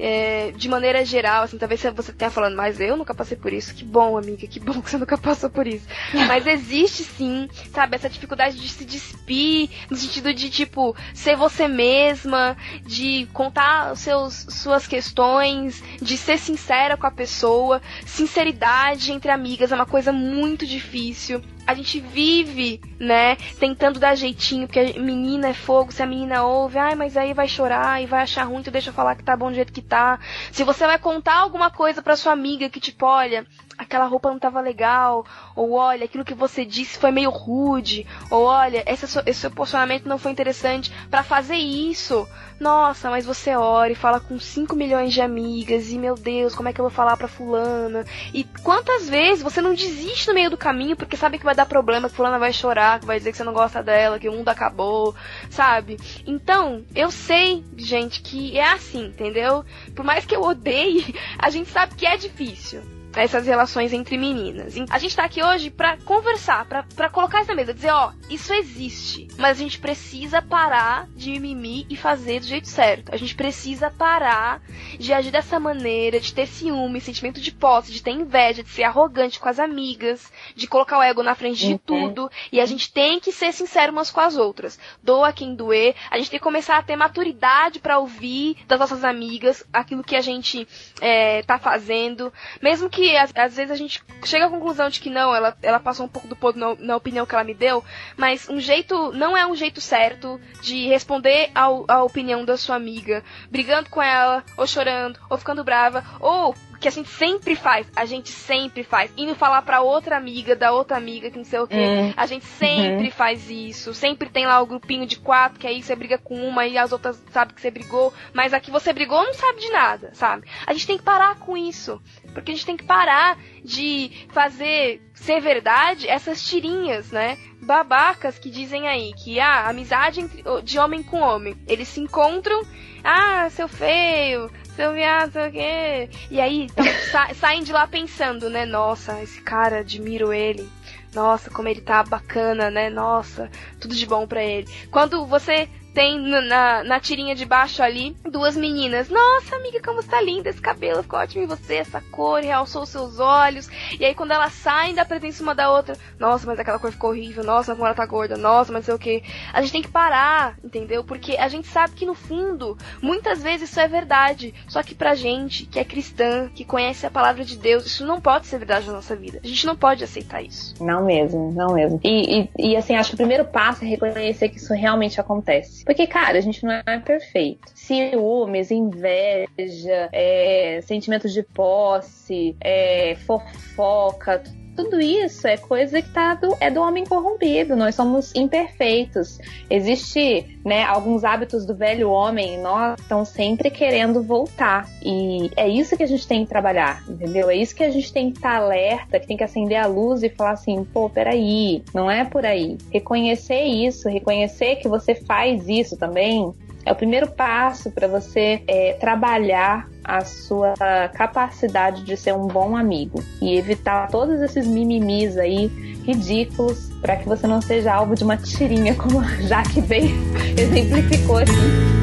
É, de maneira geral, assim, talvez você tenha falando, mas eu nunca passei por isso. Que bom, amiga, que bom [laughs] que você nunca passou por isso. [laughs] mas existe sim, sabe, essa dificuldade de se despir, no sentido de, tipo, ser você mesma, de contar seus, suas questões, de ser sincera com a pessoa. Sinceridade entre amigas é uma coisa muito difícil a gente vive, né, tentando dar jeitinho, porque a menina é fogo, se a menina ouve, ai, mas aí vai chorar e vai achar ruim, tu deixa eu falar que tá bom do jeito que tá. Se você vai contar alguma coisa pra sua amiga que, tipo, olha, aquela roupa não tava legal, ou olha, aquilo que você disse foi meio rude, ou olha, esse, esse seu posicionamento não foi interessante para fazer isso. Nossa, mas você ora e fala com 5 milhões de amigas, e meu Deus, como é que eu vou falar pra fulana? E quantas vezes você não desiste no meio do caminho porque sabe que vai dar problema, que fulana vai chorar, que vai dizer que você não gosta dela, que o mundo acabou, sabe? Então, eu sei, gente, que é assim, entendeu? Por mais que eu odeie, [laughs] a gente sabe que é difícil essas relações entre meninas. A gente tá aqui hoje para conversar, para colocar isso na mesa, dizer, ó, isso existe, mas a gente precisa parar de mimimi e fazer do jeito certo. A gente precisa parar de agir dessa maneira, de ter ciúme, sentimento de posse, de ter inveja, de ser arrogante com as amigas, de colocar o ego na frente de uhum. tudo. E a gente tem que ser sincero umas com as outras. Doa quem doer. A gente tem que começar a ter maturidade para ouvir das nossas amigas aquilo que a gente é, tá fazendo. Mesmo que às, às, vezes a gente chega à conclusão de que não, ela, ela passou um pouco do ponto na, na opinião que ela me deu, mas um jeito, não é um jeito certo de responder ao, à opinião da sua amiga, brigando com ela, ou chorando, ou ficando brava, ou que a gente sempre faz, a gente sempre faz, indo falar pra outra amiga, da outra amiga, que não sei o que, é. a gente sempre uhum. faz isso, sempre tem lá o grupinho de quatro, que aí você briga com uma e as outras sabem que você brigou, mas aqui você brigou não sabe de nada, sabe? A gente tem que parar com isso, porque a gente tem que parar de fazer ser verdade essas tirinhas, né? Babacas que dizem aí que a ah, amizade entre, de homem com homem, eles se encontram, ah, seu feio, viado, sei o quê. E aí então, sa [laughs] saem de lá pensando, né? Nossa, esse cara, admiro ele. Nossa, como ele tá bacana, né? Nossa, tudo de bom pra ele. Quando você tem na, na tirinha de baixo ali duas meninas. Nossa, amiga, como está linda esse cabelo, ficou ótimo em você, essa cor, realçou seus olhos. E aí quando elas saem da presença uma da outra, nossa, mas aquela cor ficou horrível, nossa, como ela tá gorda, nossa, mas sei o que. A gente tem que parar, entendeu? Porque a gente sabe que no fundo, muitas vezes isso é verdade. Só que pra gente, que é cristã, que conhece a palavra de Deus, isso não pode ser verdade na nossa vida. A gente não pode aceitar isso. Não mesmo, não mesmo. E, e, e assim, acho que o primeiro passo é reconhecer que isso realmente acontece. Porque, cara, a gente não é perfeito. Ciúmes, inveja, é, sentimento de posse, é, fofoca, tudo isso é coisa que tá do, é do homem corrompido. Nós somos imperfeitos. Existe, né, alguns hábitos do velho homem nós estão sempre querendo voltar. E é isso que a gente tem que trabalhar, entendeu? É isso que a gente tem que estar tá alerta, que tem que acender a luz e falar assim, pô, peraí, não é por aí. Reconhecer isso, reconhecer que você faz isso também, é o primeiro passo para você é, trabalhar a sua capacidade de ser um bom amigo e evitar todos esses mimimis aí ridículos para que você não seja alvo de uma tirinha como a Jaque bem [laughs] exemplificou aqui.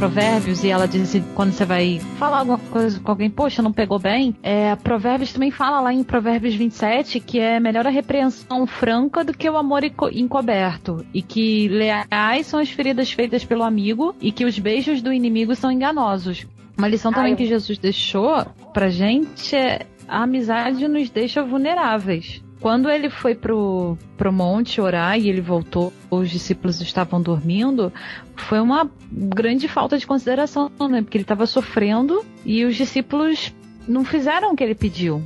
Provérbios e ela diz quando você vai falar alguma coisa com alguém, poxa, não pegou bem. É, Provérbios também fala lá em Provérbios 27 que é melhor a repreensão franca do que o amor encoberto. E que leais são as feridas feitas pelo amigo e que os beijos do inimigo são enganosos. Uma lição também Ai, que Jesus deixou pra gente é a amizade nos deixa vulneráveis. Quando ele foi pro, pro monte orar e ele voltou, os discípulos estavam dormindo, foi uma grande falta de consideração, né? Porque ele estava sofrendo e os discípulos não fizeram o que ele pediu.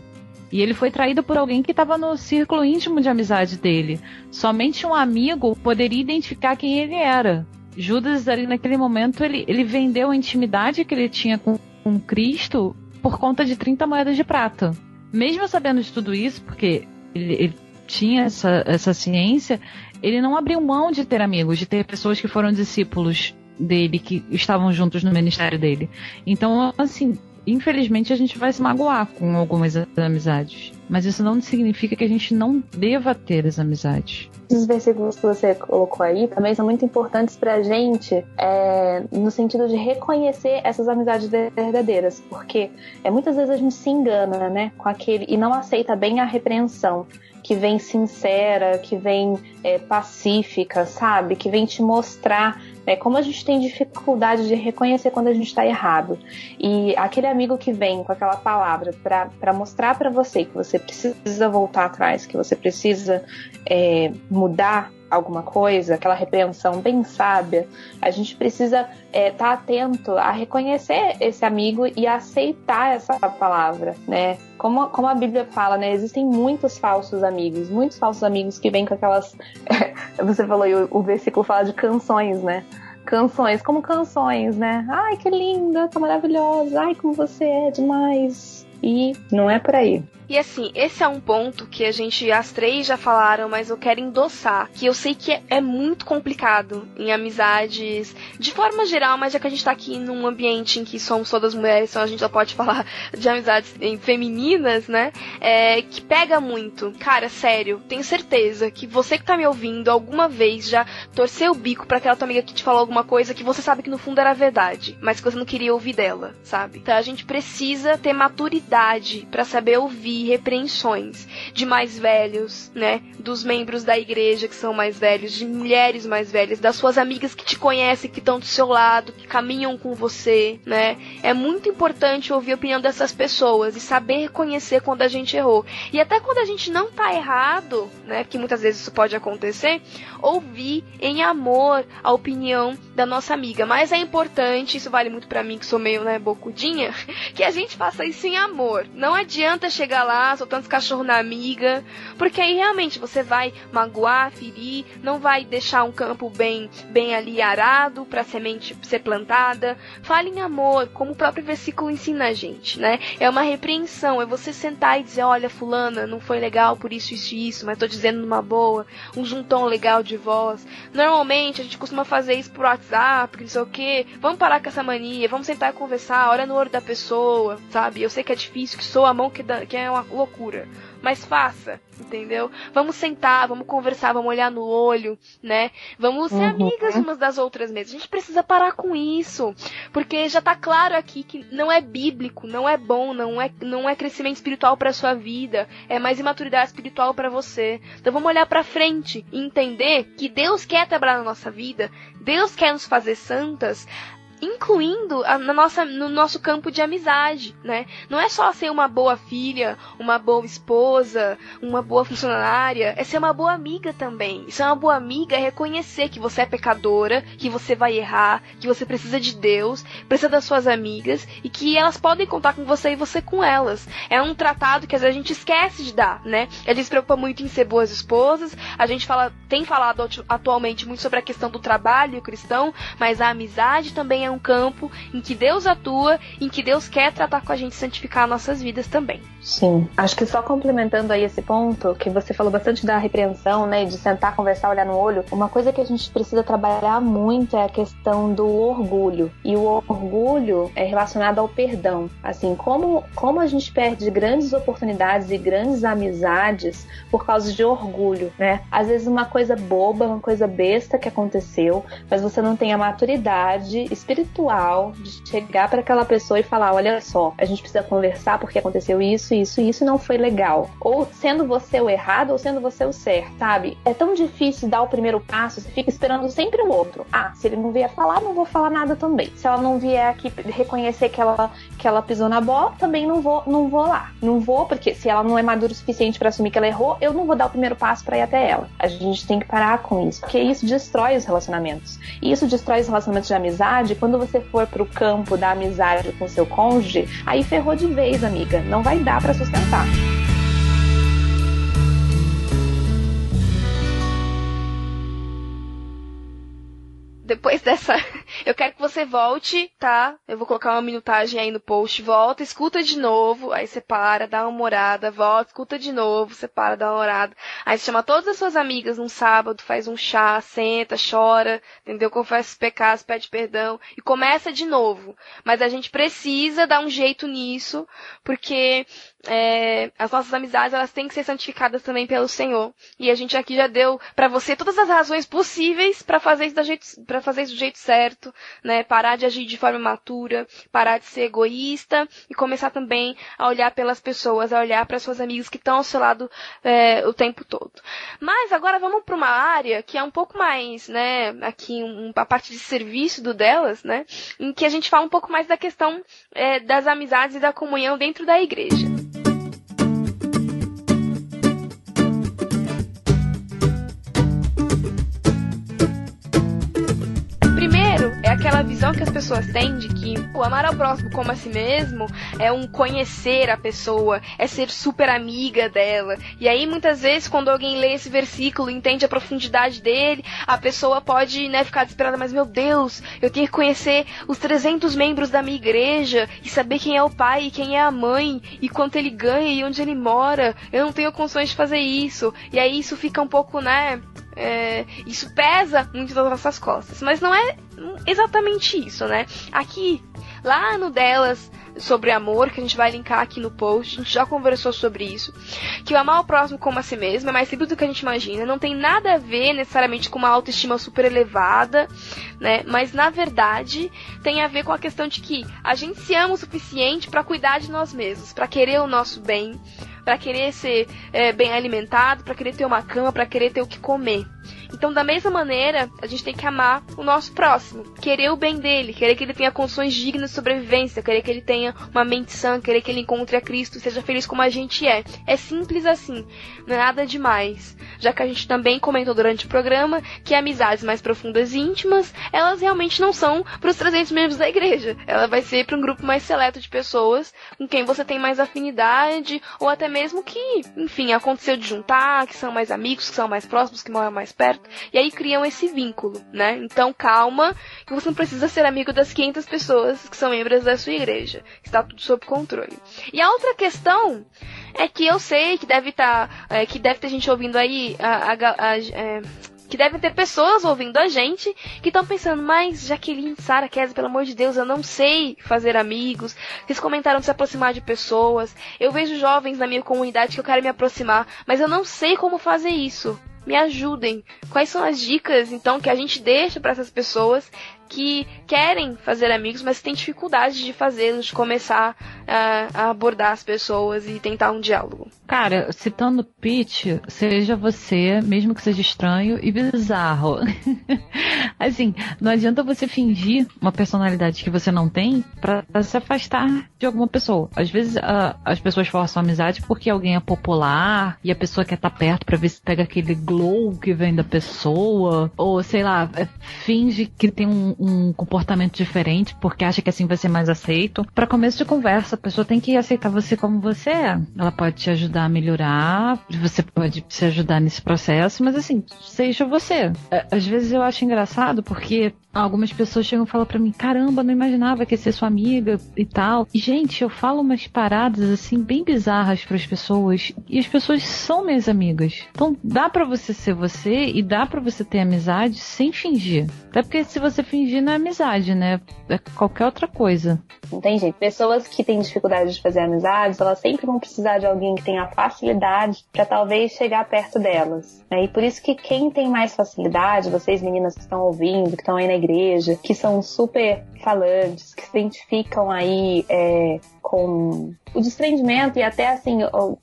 E ele foi traído por alguém que estava no círculo íntimo de amizade dele. Somente um amigo poderia identificar quem ele era. Judas, ali naquele momento, ele, ele vendeu a intimidade que ele tinha com, com Cristo por conta de 30 moedas de prata. Mesmo sabendo de tudo isso, porque ele, ele tinha essa, essa ciência, ele não abriu mão de ter amigos, de ter pessoas que foram discípulos dele, que estavam juntos no ministério dele. Então, assim, infelizmente a gente vai se magoar com algumas amizades. Mas isso não significa que a gente não deva ter as amizades. Esses versículos que você colocou aí também são muito importantes pra gente é, no sentido de reconhecer essas amizades verdadeiras. Porque é, muitas vezes a gente se engana, né, com aquele e não aceita bem a repreensão que vem sincera, que vem é, pacífica, sabe? Que vem te mostrar é, como a gente tem dificuldade de reconhecer quando a gente está errado. E aquele amigo que vem com aquela palavra para mostrar para você que você precisa voltar atrás, que você precisa é, mudar alguma coisa, aquela repreensão bem sábia, a gente precisa estar é, tá atento a reconhecer esse amigo e aceitar essa palavra, né? Como, como a Bíblia fala, né? Existem muitos falsos amigos, muitos falsos amigos que vêm com aquelas. [laughs] você falou, o, o versículo fala de canções, né? canções como canções, né? Ai, que linda, tá maravilhosa. Ai, como você é demais. E não é por aí. E assim, esse é um ponto que a gente, as três já falaram, mas eu quero endossar. Que eu sei que é, é muito complicado em amizades, de forma geral, mas já que a gente tá aqui num ambiente em que somos todas mulheres, então a gente já pode [laughs] falar de amizades femininas, né? É, que pega muito. Cara, sério, tenho certeza que você que tá me ouvindo alguma vez já torceu o bico para aquela tua amiga que te falou alguma coisa que você sabe que no fundo era verdade, mas que você não queria ouvir dela, sabe? Então a gente precisa ter maturidade para saber ouvir repreensões de mais velhos, né? Dos membros da igreja que são mais velhos, de mulheres mais velhas, das suas amigas que te conhecem, que estão do seu lado, que caminham com você, né? É muito importante ouvir a opinião dessas pessoas e saber reconhecer quando a gente errou. E até quando a gente não tá errado, né? Que muitas vezes isso pode acontecer, ouvir em amor a opinião da nossa amiga. Mas é importante, isso vale muito para mim que sou meio, né, bocudinha, [laughs] que a gente faça isso em amor. Não adianta chegar lá soltando os cachorros na amiga, porque aí realmente você vai magoar, ferir, não vai deixar um campo bem, bem ali arado para semente ser plantada. Fale em amor, como o próprio versículo ensina a gente, né? É uma repreensão, é você sentar e dizer, olha, fulana, não foi legal por isso, isso e isso, mas tô dizendo numa boa, um juntão legal de voz. Normalmente a gente costuma fazer isso por WhatsApp, não sei o que. Vamos parar com essa mania, vamos sentar e conversar, olha no olho da pessoa, sabe? Eu sei que é difícil, que sou a mão que, dá, que é uma loucura. Mas faça, entendeu? Vamos sentar, vamos conversar, vamos olhar no olho, né? Vamos ser uhum. amigas umas das outras mesmo. A gente precisa parar com isso. Porque já tá claro aqui que não é bíblico, não é bom, não é, não é crescimento espiritual para sua vida. É mais imaturidade espiritual para você. Então vamos olhar para frente e entender que Deus quer trabalhar na nossa vida, Deus quer nos fazer santas, incluindo a, na nossa, no nosso campo de amizade, né? Não é só ser uma boa filha, uma boa esposa, uma boa funcionária, é ser uma boa amiga também. Ser uma boa amiga é reconhecer que você é pecadora, que você vai errar, que você precisa de Deus, precisa das suas amigas e que elas podem contar com você e você com elas. É um tratado que às vezes a gente esquece de dar, né? A gente se preocupa muito em ser boas esposas, a gente fala, tem falado atualmente muito sobre a questão do trabalho cristão, mas a amizade também é um campo em que Deus atua, em que Deus quer tratar com a gente, santificar nossas vidas também. Sim, acho que só complementando aí esse ponto, que você falou bastante da repreensão, né, de sentar, conversar, olhar no olho, uma coisa que a gente precisa trabalhar muito é a questão do orgulho. E o orgulho é relacionado ao perdão. Assim, como, como a gente perde grandes oportunidades e grandes amizades por causa de orgulho, né? Às vezes uma coisa boba, uma coisa besta que aconteceu, mas você não tem a maturidade espiritual espiritual de chegar para aquela pessoa e falar: olha só, a gente precisa conversar porque aconteceu isso, isso isso não foi legal. Ou sendo você o errado ou sendo você o certo, sabe? É tão difícil dar o primeiro passo, você fica esperando sempre o outro. Ah, se ele não vier falar, não vou falar nada também. Se ela não vier aqui reconhecer que ela, que ela pisou na bola, também não vou, não vou lá. Não vou, porque se ela não é madura o suficiente para assumir que ela errou, eu não vou dar o primeiro passo para ir até ela. A gente tem que parar com isso, porque isso destrói os relacionamentos. E isso destrói os relacionamentos de amizade quando você for pro campo da amizade com seu cônjuge, aí ferrou de vez, amiga. Não vai dar para sustentar. Depois [laughs] dessa. Eu quero que você volte, tá? Eu vou colocar uma minutagem aí no post. Volta, escuta de novo. Aí você para, dá uma morada, volta, escuta de novo, você para, dá uma morada. Aí você chama todas as suas amigas num sábado, faz um chá, senta, chora, entendeu? Confessa os pecados, pede perdão e começa de novo. Mas a gente precisa dar um jeito nisso, porque é, as nossas amizades elas têm que ser santificadas também pelo Senhor. E a gente aqui já deu para você todas as razões possíveis para fazer isso para fazer isso do jeito certo, né? Parar de agir de forma matura, parar de ser egoísta e começar também a olhar pelas pessoas, a olhar para suas amigas que estão ao seu lado é, o tempo todo. Mas agora vamos para uma área que é um pouco mais, né? Aqui um, a parte de serviço do delas, né? Em que a gente fala um pouco mais da questão é, das amizades e da comunhão dentro da igreja. Que as pessoas têm de que o amar ao próximo como a si mesmo é um conhecer a pessoa, é ser super amiga dela. E aí muitas vezes quando alguém lê esse versículo, entende a profundidade dele, a pessoa pode, né, ficar desesperada, mas meu Deus, eu tenho que conhecer os 300 membros da minha igreja e saber quem é o pai e quem é a mãe e quanto ele ganha e onde ele mora. Eu não tenho condições de fazer isso. E aí isso fica um pouco, né, é, isso pesa muito nas nossas costas. Mas não é exatamente isso, né? Aqui, lá no delas sobre amor, que a gente vai linkar aqui no post, a gente já conversou sobre isso. Que o amar o próximo como a si mesmo é mais simples do que a gente imagina, não tem nada a ver necessariamente com uma autoestima super elevada, né? Mas na verdade tem a ver com a questão de que a gente se ama o suficiente para cuidar de nós mesmos, para querer o nosso bem, para querer ser é, bem alimentado, para querer ter uma cama, para querer ter o que comer. Então, da mesma maneira, a gente tem que amar o nosso próximo, querer o bem dele, querer que ele tenha condições dignas de sobrevivência, querer que ele tenha uma mente sã, querer que ele encontre a Cristo, seja feliz como a gente é. É simples assim, não é nada demais. Já que a gente também comentou durante o programa que amizades mais profundas e íntimas, elas realmente não são para os 300 membros da igreja. Ela vai ser para um grupo mais seleto de pessoas com quem você tem mais afinidade, ou até mesmo que, enfim, aconteceu de juntar, que são mais amigos, que são mais próximos, que moram mais perto. E aí criam esse vínculo, né? Então calma, que você não precisa ser amigo das 500 pessoas que são membros da sua igreja. Está tudo sob controle. E a outra questão é que eu sei que deve estar, tá, é, que deve ter gente ouvindo aí, a, a, a, é, que devem ter pessoas ouvindo a gente que estão pensando, mas Jaqueline, Sara, Kézia, pelo amor de Deus, eu não sei fazer amigos. Vocês comentaram de se aproximar de pessoas. Eu vejo jovens na minha comunidade que eu quero me aproximar, mas eu não sei como fazer isso me ajudem. Quais são as dicas, então, que a gente deixa para essas pessoas que querem fazer amigos, mas têm dificuldade de fazê-los, de começar a, a, abordar as pessoas e tentar um diálogo. Cara, citando Pete, seja você, mesmo que seja estranho e bizarro. [laughs] assim, não adianta você fingir uma personalidade que você não tem para se afastar de alguma pessoa. Às vezes a, as pessoas forçam amizade porque alguém é popular e a pessoa quer estar tá perto para ver se pega aquele glow que vem da pessoa, ou sei lá, é, finge que tem um, um comportamento diferente porque acha que assim vai ser mais aceito. Para começo de conversa, a pessoa tem que aceitar você como você é. Ela pode te ajudar a melhorar, você pode se ajudar nesse processo, mas assim, seja você. É, às vezes eu acho engraçado porque algumas pessoas chegam e falam para mim: caramba, não imaginava que ia ser sua amiga e tal. E, gente, eu falo umas paradas assim bem bizarras para as pessoas e as pessoas são minhas amigas. Então dá para você ser você e dá para você ter amizade sem fingir. Até porque se você fingir não é amizade, né? É qualquer outra coisa. Não tem jeito. Pessoas que têm dificuldade de fazer amizades, elas sempre vão precisar de alguém que tenha facilidade para talvez chegar perto delas. Né? E por isso que quem tem mais facilidade, vocês meninas que estão ouvindo, que estão aí na igreja, que são super falantes, que se identificam aí é, com o desprendimento e até assim,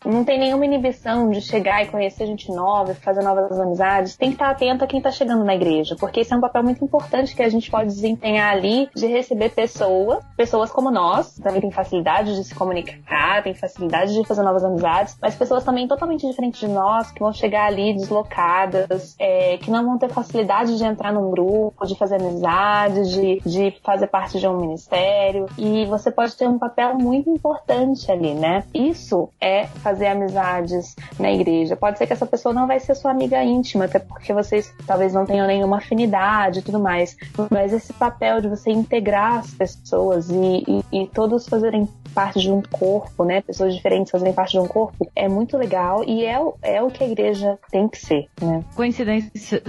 não tem nenhuma inibição de chegar e conhecer gente nova, fazer novas amizades. Tem que estar atento a quem está chegando na igreja, porque esse é um papel muito importante que a gente pode desempenhar ali de receber pessoas, pessoas como nós, também tem facilidade de se comunicar, tem facilidade de fazer novas amizades, mas pessoas também totalmente diferentes de nós, que vão chegar ali deslocadas, é, que não vão ter facilidade de entrar num grupo, de fazer amizade, de, de fazer parte de um ministério. E você pode ter um papel muito importante ali, né? Isso é fazer amizades na igreja. Pode ser que essa pessoa não vai ser sua amiga íntima, até porque vocês talvez não tenham nenhuma afinidade e tudo mais. Mas esse papel de você integrar as pessoas e, e, e todos fazerem parte de um corpo, né? Pessoas diferentes fazerem parte de um corpo, é muito legal e é, é o que a igreja tem que ser, né? Coincidência,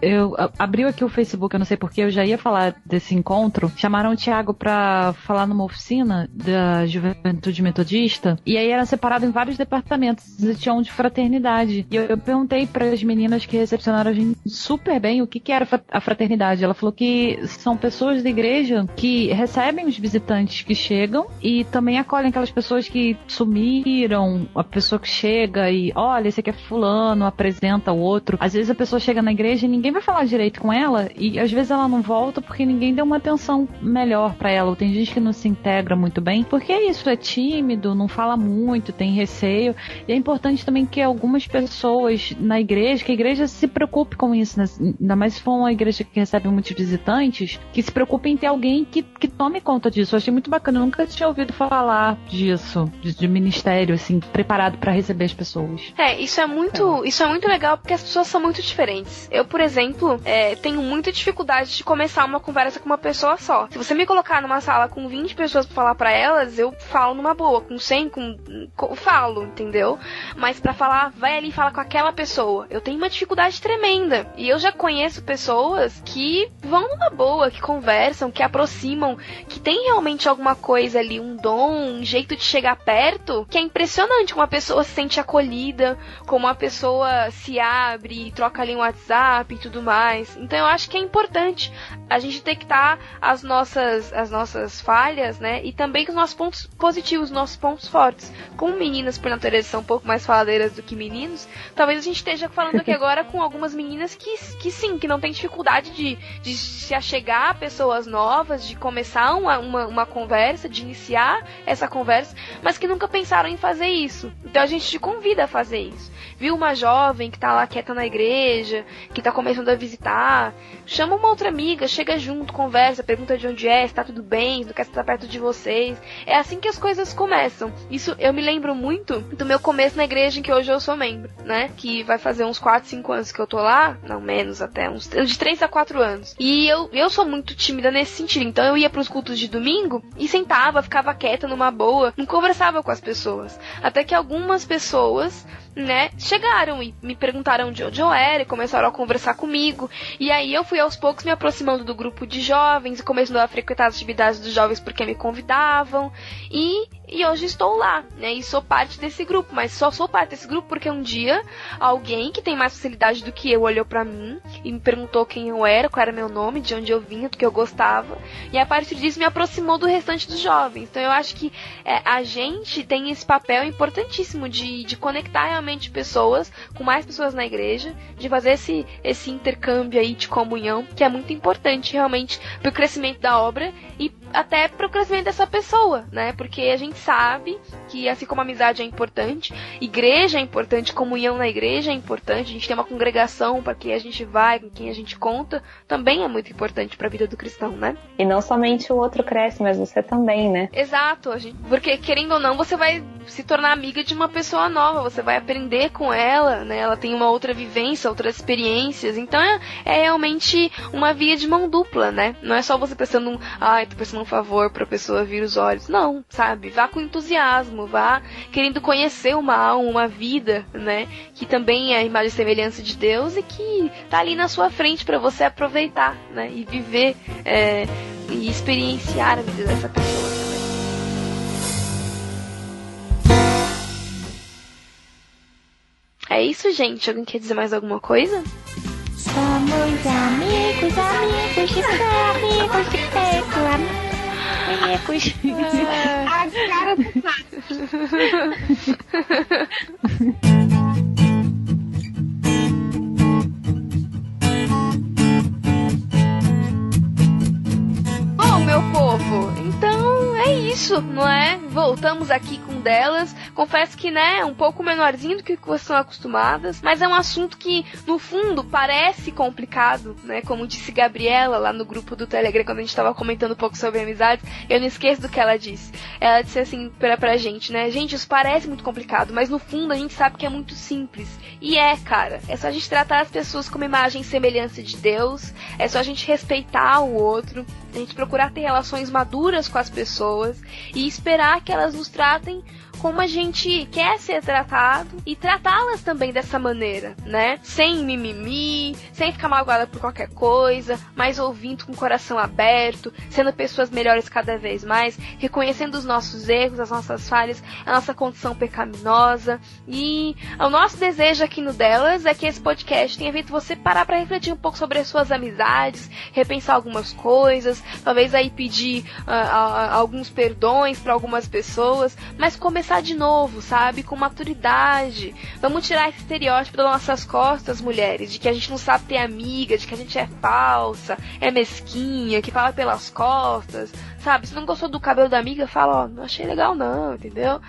eu abriu aqui o Facebook, eu não sei porque eu já ia falar desse encontro. Chamaram o Thiago para falar numa oficina da Juventude Metodista e aí era separado em vários departamentos. E tinha um de fraternidade. E eu, eu perguntei para as meninas que recepcionaram a gente super bem o que, que era a fraternidade. Ela falou que são pessoas da igreja que recebem os visitantes que chegam e também acolhem aquelas pessoas que sumiram, a pessoa que chega e olha, esse aqui é fulano, apresenta o outro. Às vezes a pessoa chega na igreja e ninguém vai falar direito com ela e às vezes ela não volta porque ninguém deu uma atenção melhor para ela. Ou tem gente que não se integra muito bem porque porque é isso, é tímido, não fala muito, tem receio. E é importante também que algumas pessoas na igreja, que a igreja se preocupe com isso, né? ainda mais se for uma igreja que recebe muitos visitantes, que se preocupe em ter alguém que, que tome conta disso. Eu achei muito bacana, eu nunca tinha ouvido falar disso, de, de ministério, assim, preparado para receber as pessoas. É, isso é muito, é. isso é muito legal porque as pessoas são muito diferentes. Eu, por exemplo, é, tenho muita dificuldade de começar uma conversa com uma pessoa só. Se você me colocar numa sala com 20 pessoas para falar para elas, eu falo numa boa, com 100, com, com falo, entendeu? Mas para falar, vai ali e fala com aquela pessoa. Eu tenho uma dificuldade tremenda. E eu já conheço pessoas que vão numa boa, que conversam, que aproximam, que tem realmente alguma coisa ali, um dom, um jeito de chegar perto, que é impressionante. Como a pessoa se sente acolhida, como a pessoa se abre, troca ali um WhatsApp e tudo mais. Então eu acho que é importante a gente detectar as nossas, as nossas falhas, né? E também os nossos pontos positivos, nossos pontos fortes. Como meninas, por natureza, são um pouco mais faladeiras do que meninos, talvez a gente esteja falando aqui [laughs] agora com algumas meninas que, que sim, que não tem dificuldade de, de se achegar a pessoas novas, de começar uma, uma, uma conversa, de iniciar essa conversa, mas que nunca pensaram em fazer isso. Então a gente te convida a fazer isso viu uma jovem que tá lá quieta na igreja, que tá começando a visitar, chama uma outra amiga, chega junto, conversa, pergunta de onde é, se tá tudo bem, se não quer estar perto de vocês. É assim que as coisas começam. Isso eu me lembro muito do meu começo na igreja em que hoje eu sou membro, né? Que vai fazer uns 4, 5 anos que eu tô lá, não menos até, uns de 3 a 4 anos. E eu, eu sou muito tímida nesse sentido, então eu ia pros cultos de domingo e sentava, ficava quieta numa boa, não conversava com as pessoas. Até que algumas pessoas né, chegaram e me perguntaram de onde eu era e começaram a conversar comigo. E aí eu fui aos poucos me aproximando do grupo de jovens e começando a frequentar as atividades dos jovens porque me convidavam. E e hoje estou lá, né? E sou parte desse grupo, mas só sou parte desse grupo porque um dia alguém que tem mais facilidade do que eu olhou para mim e me perguntou quem eu era, qual era meu nome, de onde eu vinha, do que eu gostava. E a partir disso me aproximou do restante dos jovens. Então eu acho que é, a gente tem esse papel importantíssimo de, de conectar realmente pessoas com mais pessoas na igreja, de fazer esse, esse intercâmbio aí de comunhão, que é muito importante realmente para o crescimento da obra e até para o crescimento dessa pessoa, né? Porque a gente sabe que assim como amizade é importante, igreja é importante, comunhão na igreja é importante, a gente tem uma congregação para quem a gente vai, com quem a gente conta, também é muito importante para a vida do cristão, né? E não somente o outro cresce, mas você também, né? Exato, gente, porque querendo ou não, você vai se tornar amiga de uma pessoa nova, você vai aprender com ela, né? Ela tem uma outra vivência, outras experiências, então é, é realmente uma via de mão dupla, né? Não é só você prestando um, ai, ah, tô prestando um favor para a pessoa vir os olhos, não, sabe? Vá com entusiasmo, vá querendo conhecer uma alma, uma vida, né? Que também é a imagem e semelhança de Deus e que tá ali na sua frente para você aproveitar, né? E viver é, e experienciar a vida dessa pessoa também. É isso, gente. Alguém quer dizer mais alguma coisa? Somos amigos, amigos de amigos de amigos bonecos. [laughs] A cara do [laughs] Bom, meu povo, então é isso, não é? Voltamos aqui com delas. Confesso que, né, um pouco menorzinho do que vocês estão acostumadas, mas é um assunto que, no fundo, parece complicado, né? Como disse Gabriela lá no grupo do Telegram, quando a gente estava comentando um pouco sobre amizades, eu não esqueço do que ela disse. Ela disse assim pra, pra gente, né? Gente, isso parece muito complicado, mas no fundo a gente sabe que é muito simples. E é, cara. É só a gente tratar as pessoas como imagem e semelhança de Deus, é só a gente respeitar o outro, a gente procurar ter relações maduras com as pessoas e esperar que elas nos tratem como a gente quer ser tratado e tratá-las também dessa maneira, né? Sem mimimi, sem ficar magoada por qualquer coisa, mas ouvindo com o coração aberto, sendo pessoas melhores cada vez mais, reconhecendo os nossos erros, as nossas falhas, a nossa condição pecaminosa. E o nosso desejo aqui no Delas é que esse podcast tenha feito você parar para refletir um pouco sobre as suas amizades, repensar algumas coisas, talvez aí pedir uh, alguns perdões para algumas pessoas, mas começar começar de novo, sabe? Com maturidade. Vamos tirar esse estereótipo das nossas costas, mulheres, de que a gente não sabe ter amiga, de que a gente é falsa, é mesquinha, que fala pelas costas, sabe? Se não gostou do cabelo da amiga, fala, ó, não achei legal não, entendeu?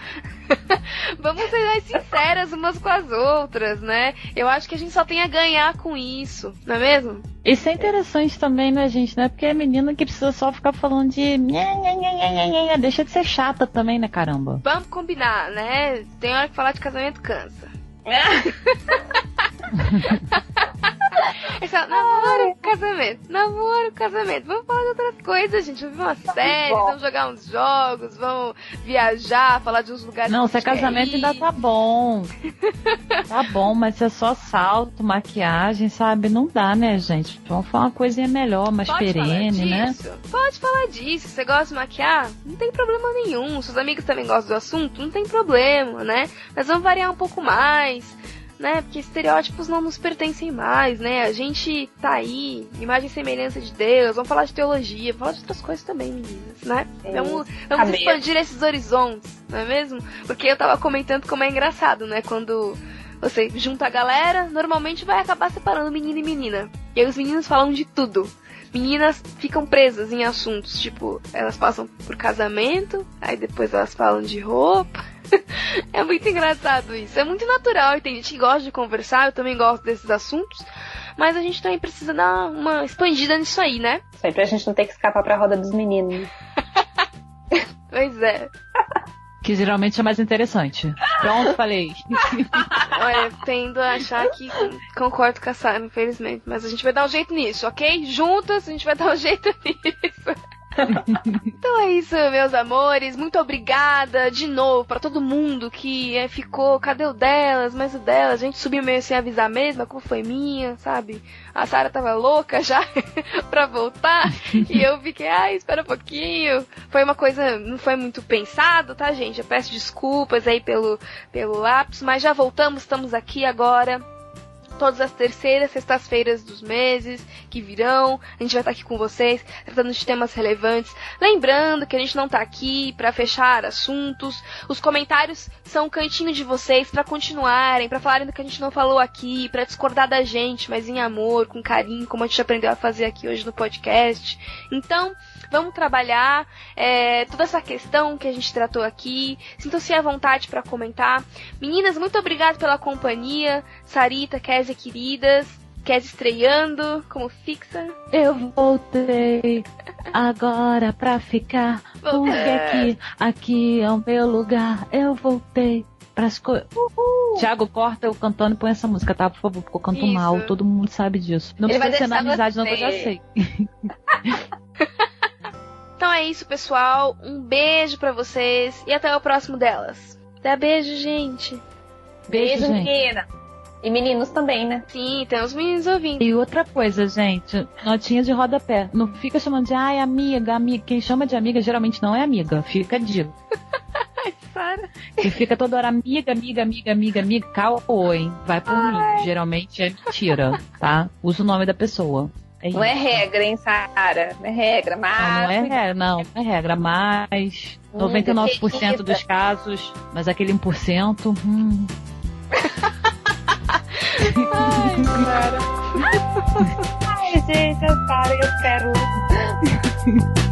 [laughs] Vamos ser mais sinceras umas com as outras, né? Eu acho que a gente só tem a ganhar com isso, não é mesmo? Isso é interessante também, né, gente? Não é porque é menina que precisa só ficar falando de. Deixa de ser chata também, né, caramba? Vamos combinar, né? Tem hora que falar de casamento cansa. [laughs] [laughs] Essa, namoro, casamento, namoro, casamento. Vamos falar de outras coisas, gente. Vamos ver uma série, vamos jogar uns jogos, vamos viajar, falar de uns lugares. Não, se é casamento ir. ainda tá bom. Tá bom, mas se é só salto, maquiagem, sabe? Não dá, né, gente? Vamos falar uma coisinha melhor, mais Pode falar perene, né? disso? Pode falar disso. Você gosta de maquiar? Não tem problema nenhum. Seus amigos também gostam do assunto? Não tem problema, né? Mas vamos variar um pouco mais, né? Porque estereótipos não nos pertencem mais, né? A gente tá aí, imagem e semelhança de Deus. Vamos falar de teologia, vamos falar de outras coisas também, meninas, né? É Vamos, isso. vamos expandir esses horizontes, não é mesmo? Porque eu tava comentando como é engraçado, né? Quando você junta a galera, normalmente vai acabar separando menino e menina. E aí os meninos falam de tudo. Meninas ficam presas em assuntos, tipo, elas passam por casamento, aí depois elas falam de roupa. [laughs] é muito engraçado isso. É muito natural e tem gente que gosta de conversar, eu também gosto desses assuntos. Mas a gente também precisa dar uma expandida nisso aí, né? Isso aí pra gente não ter que escapar pra roda dos meninos. [laughs] Pois é. Que geralmente é mais interessante. Pronto, falei. [laughs] Olha, tendo a achar que concordo com a Sara, infelizmente. Mas a gente vai dar um jeito nisso, ok? Juntas a gente vai dar um jeito [laughs] nisso. Então é isso, meus amores. Muito obrigada de novo pra todo mundo que é, ficou. Cadê o delas? Mas o delas, a gente subiu meio sem avisar mesmo, a culpa foi minha, sabe? A Sara tava louca já [laughs] pra voltar. e eu fiquei, ai, espera um pouquinho. Foi uma coisa, não foi muito pensado, tá, gente? Eu peço desculpas aí pelo, pelo lápis, mas já voltamos, estamos aqui agora todas as terceiras sextas-feiras dos meses que virão. A gente vai estar aqui com vocês, tratando de temas relevantes. Lembrando que a gente não tá aqui para fechar assuntos. Os comentários são o cantinho de vocês para continuarem, para falarem do que a gente não falou aqui, para discordar da gente, mas em amor, com carinho, como a gente aprendeu a fazer aqui hoje no podcast. Então, vamos trabalhar é, toda essa questão que a gente tratou aqui. Sintam-se à vontade para comentar. Meninas, muito obrigada pela companhia. Sarita, Kézia, queridas. Kézia estreando como fixa. Eu voltei agora pra ficar. Porque aqui, aqui é o meu lugar. Eu voltei pras coisas. Thiago, corta eu cantando e põe essa música, tá? Por favor, porque eu canto Isso. mal. Todo mundo sabe disso. Não Ele precisa ser na amizade, não, que eu já você. sei. [laughs] Então é isso, pessoal. Um beijo pra vocês e até o próximo delas. Dá beijo, gente. Beijo, gente. menina. E meninos também, né? Sim, tem os meninos ouvindo. E outra coisa, gente, notinha de rodapé. Não fica chamando de ai, amiga, amiga. Quem chama de amiga geralmente não é amiga, fica dica. Sara. E fica toda hora amiga, amiga, amiga, amiga, amiga, caô, hein? Vai por mim. Geralmente é mentira, tá? Usa o nome da pessoa. É Não é regra, hein, Sara? Não é regra, mas. Não, não é regra, não, não é regra, mas Hum, 99% dos definitiva. casos, mas aquele 1%, hum, [laughs] Ai, gente, eu Sara, eu espero. Onde [laughs]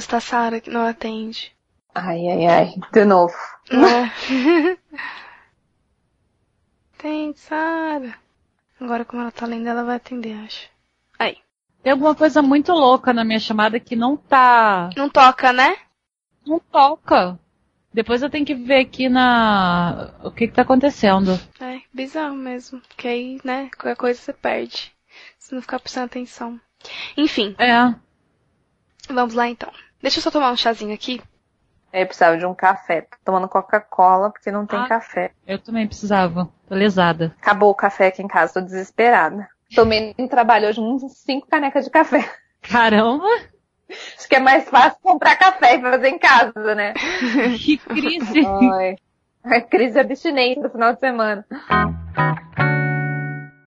está a Sara que não atende? Ai, ai, ai. De novo. Né? Atende, [laughs] Sara. Agora, como ela tá lendo, ela vai atender, acho. Aí. tem alguma coisa muito louca na minha chamada que não tá. Não toca, né? Não toca. Depois eu tenho que ver aqui na. O que que tá acontecendo. É, bizarro mesmo. Porque aí, né, qualquer coisa você perde. Se não ficar prestando atenção. Enfim, É. vamos lá então. Deixa eu só tomar um chazinho aqui. Eu precisava de um café. Tô tomando Coca-Cola porque não tem Ah. café. Eu também precisava. Tô lesada. Acabou o café aqui em casa, tô desesperada. Tomei no trabalho hoje uns cinco canecas de café. Caramba! Acho que é mais fácil comprar café e fazer em casa, né? Que crise! Ai. A crise de abstinência do final de semana.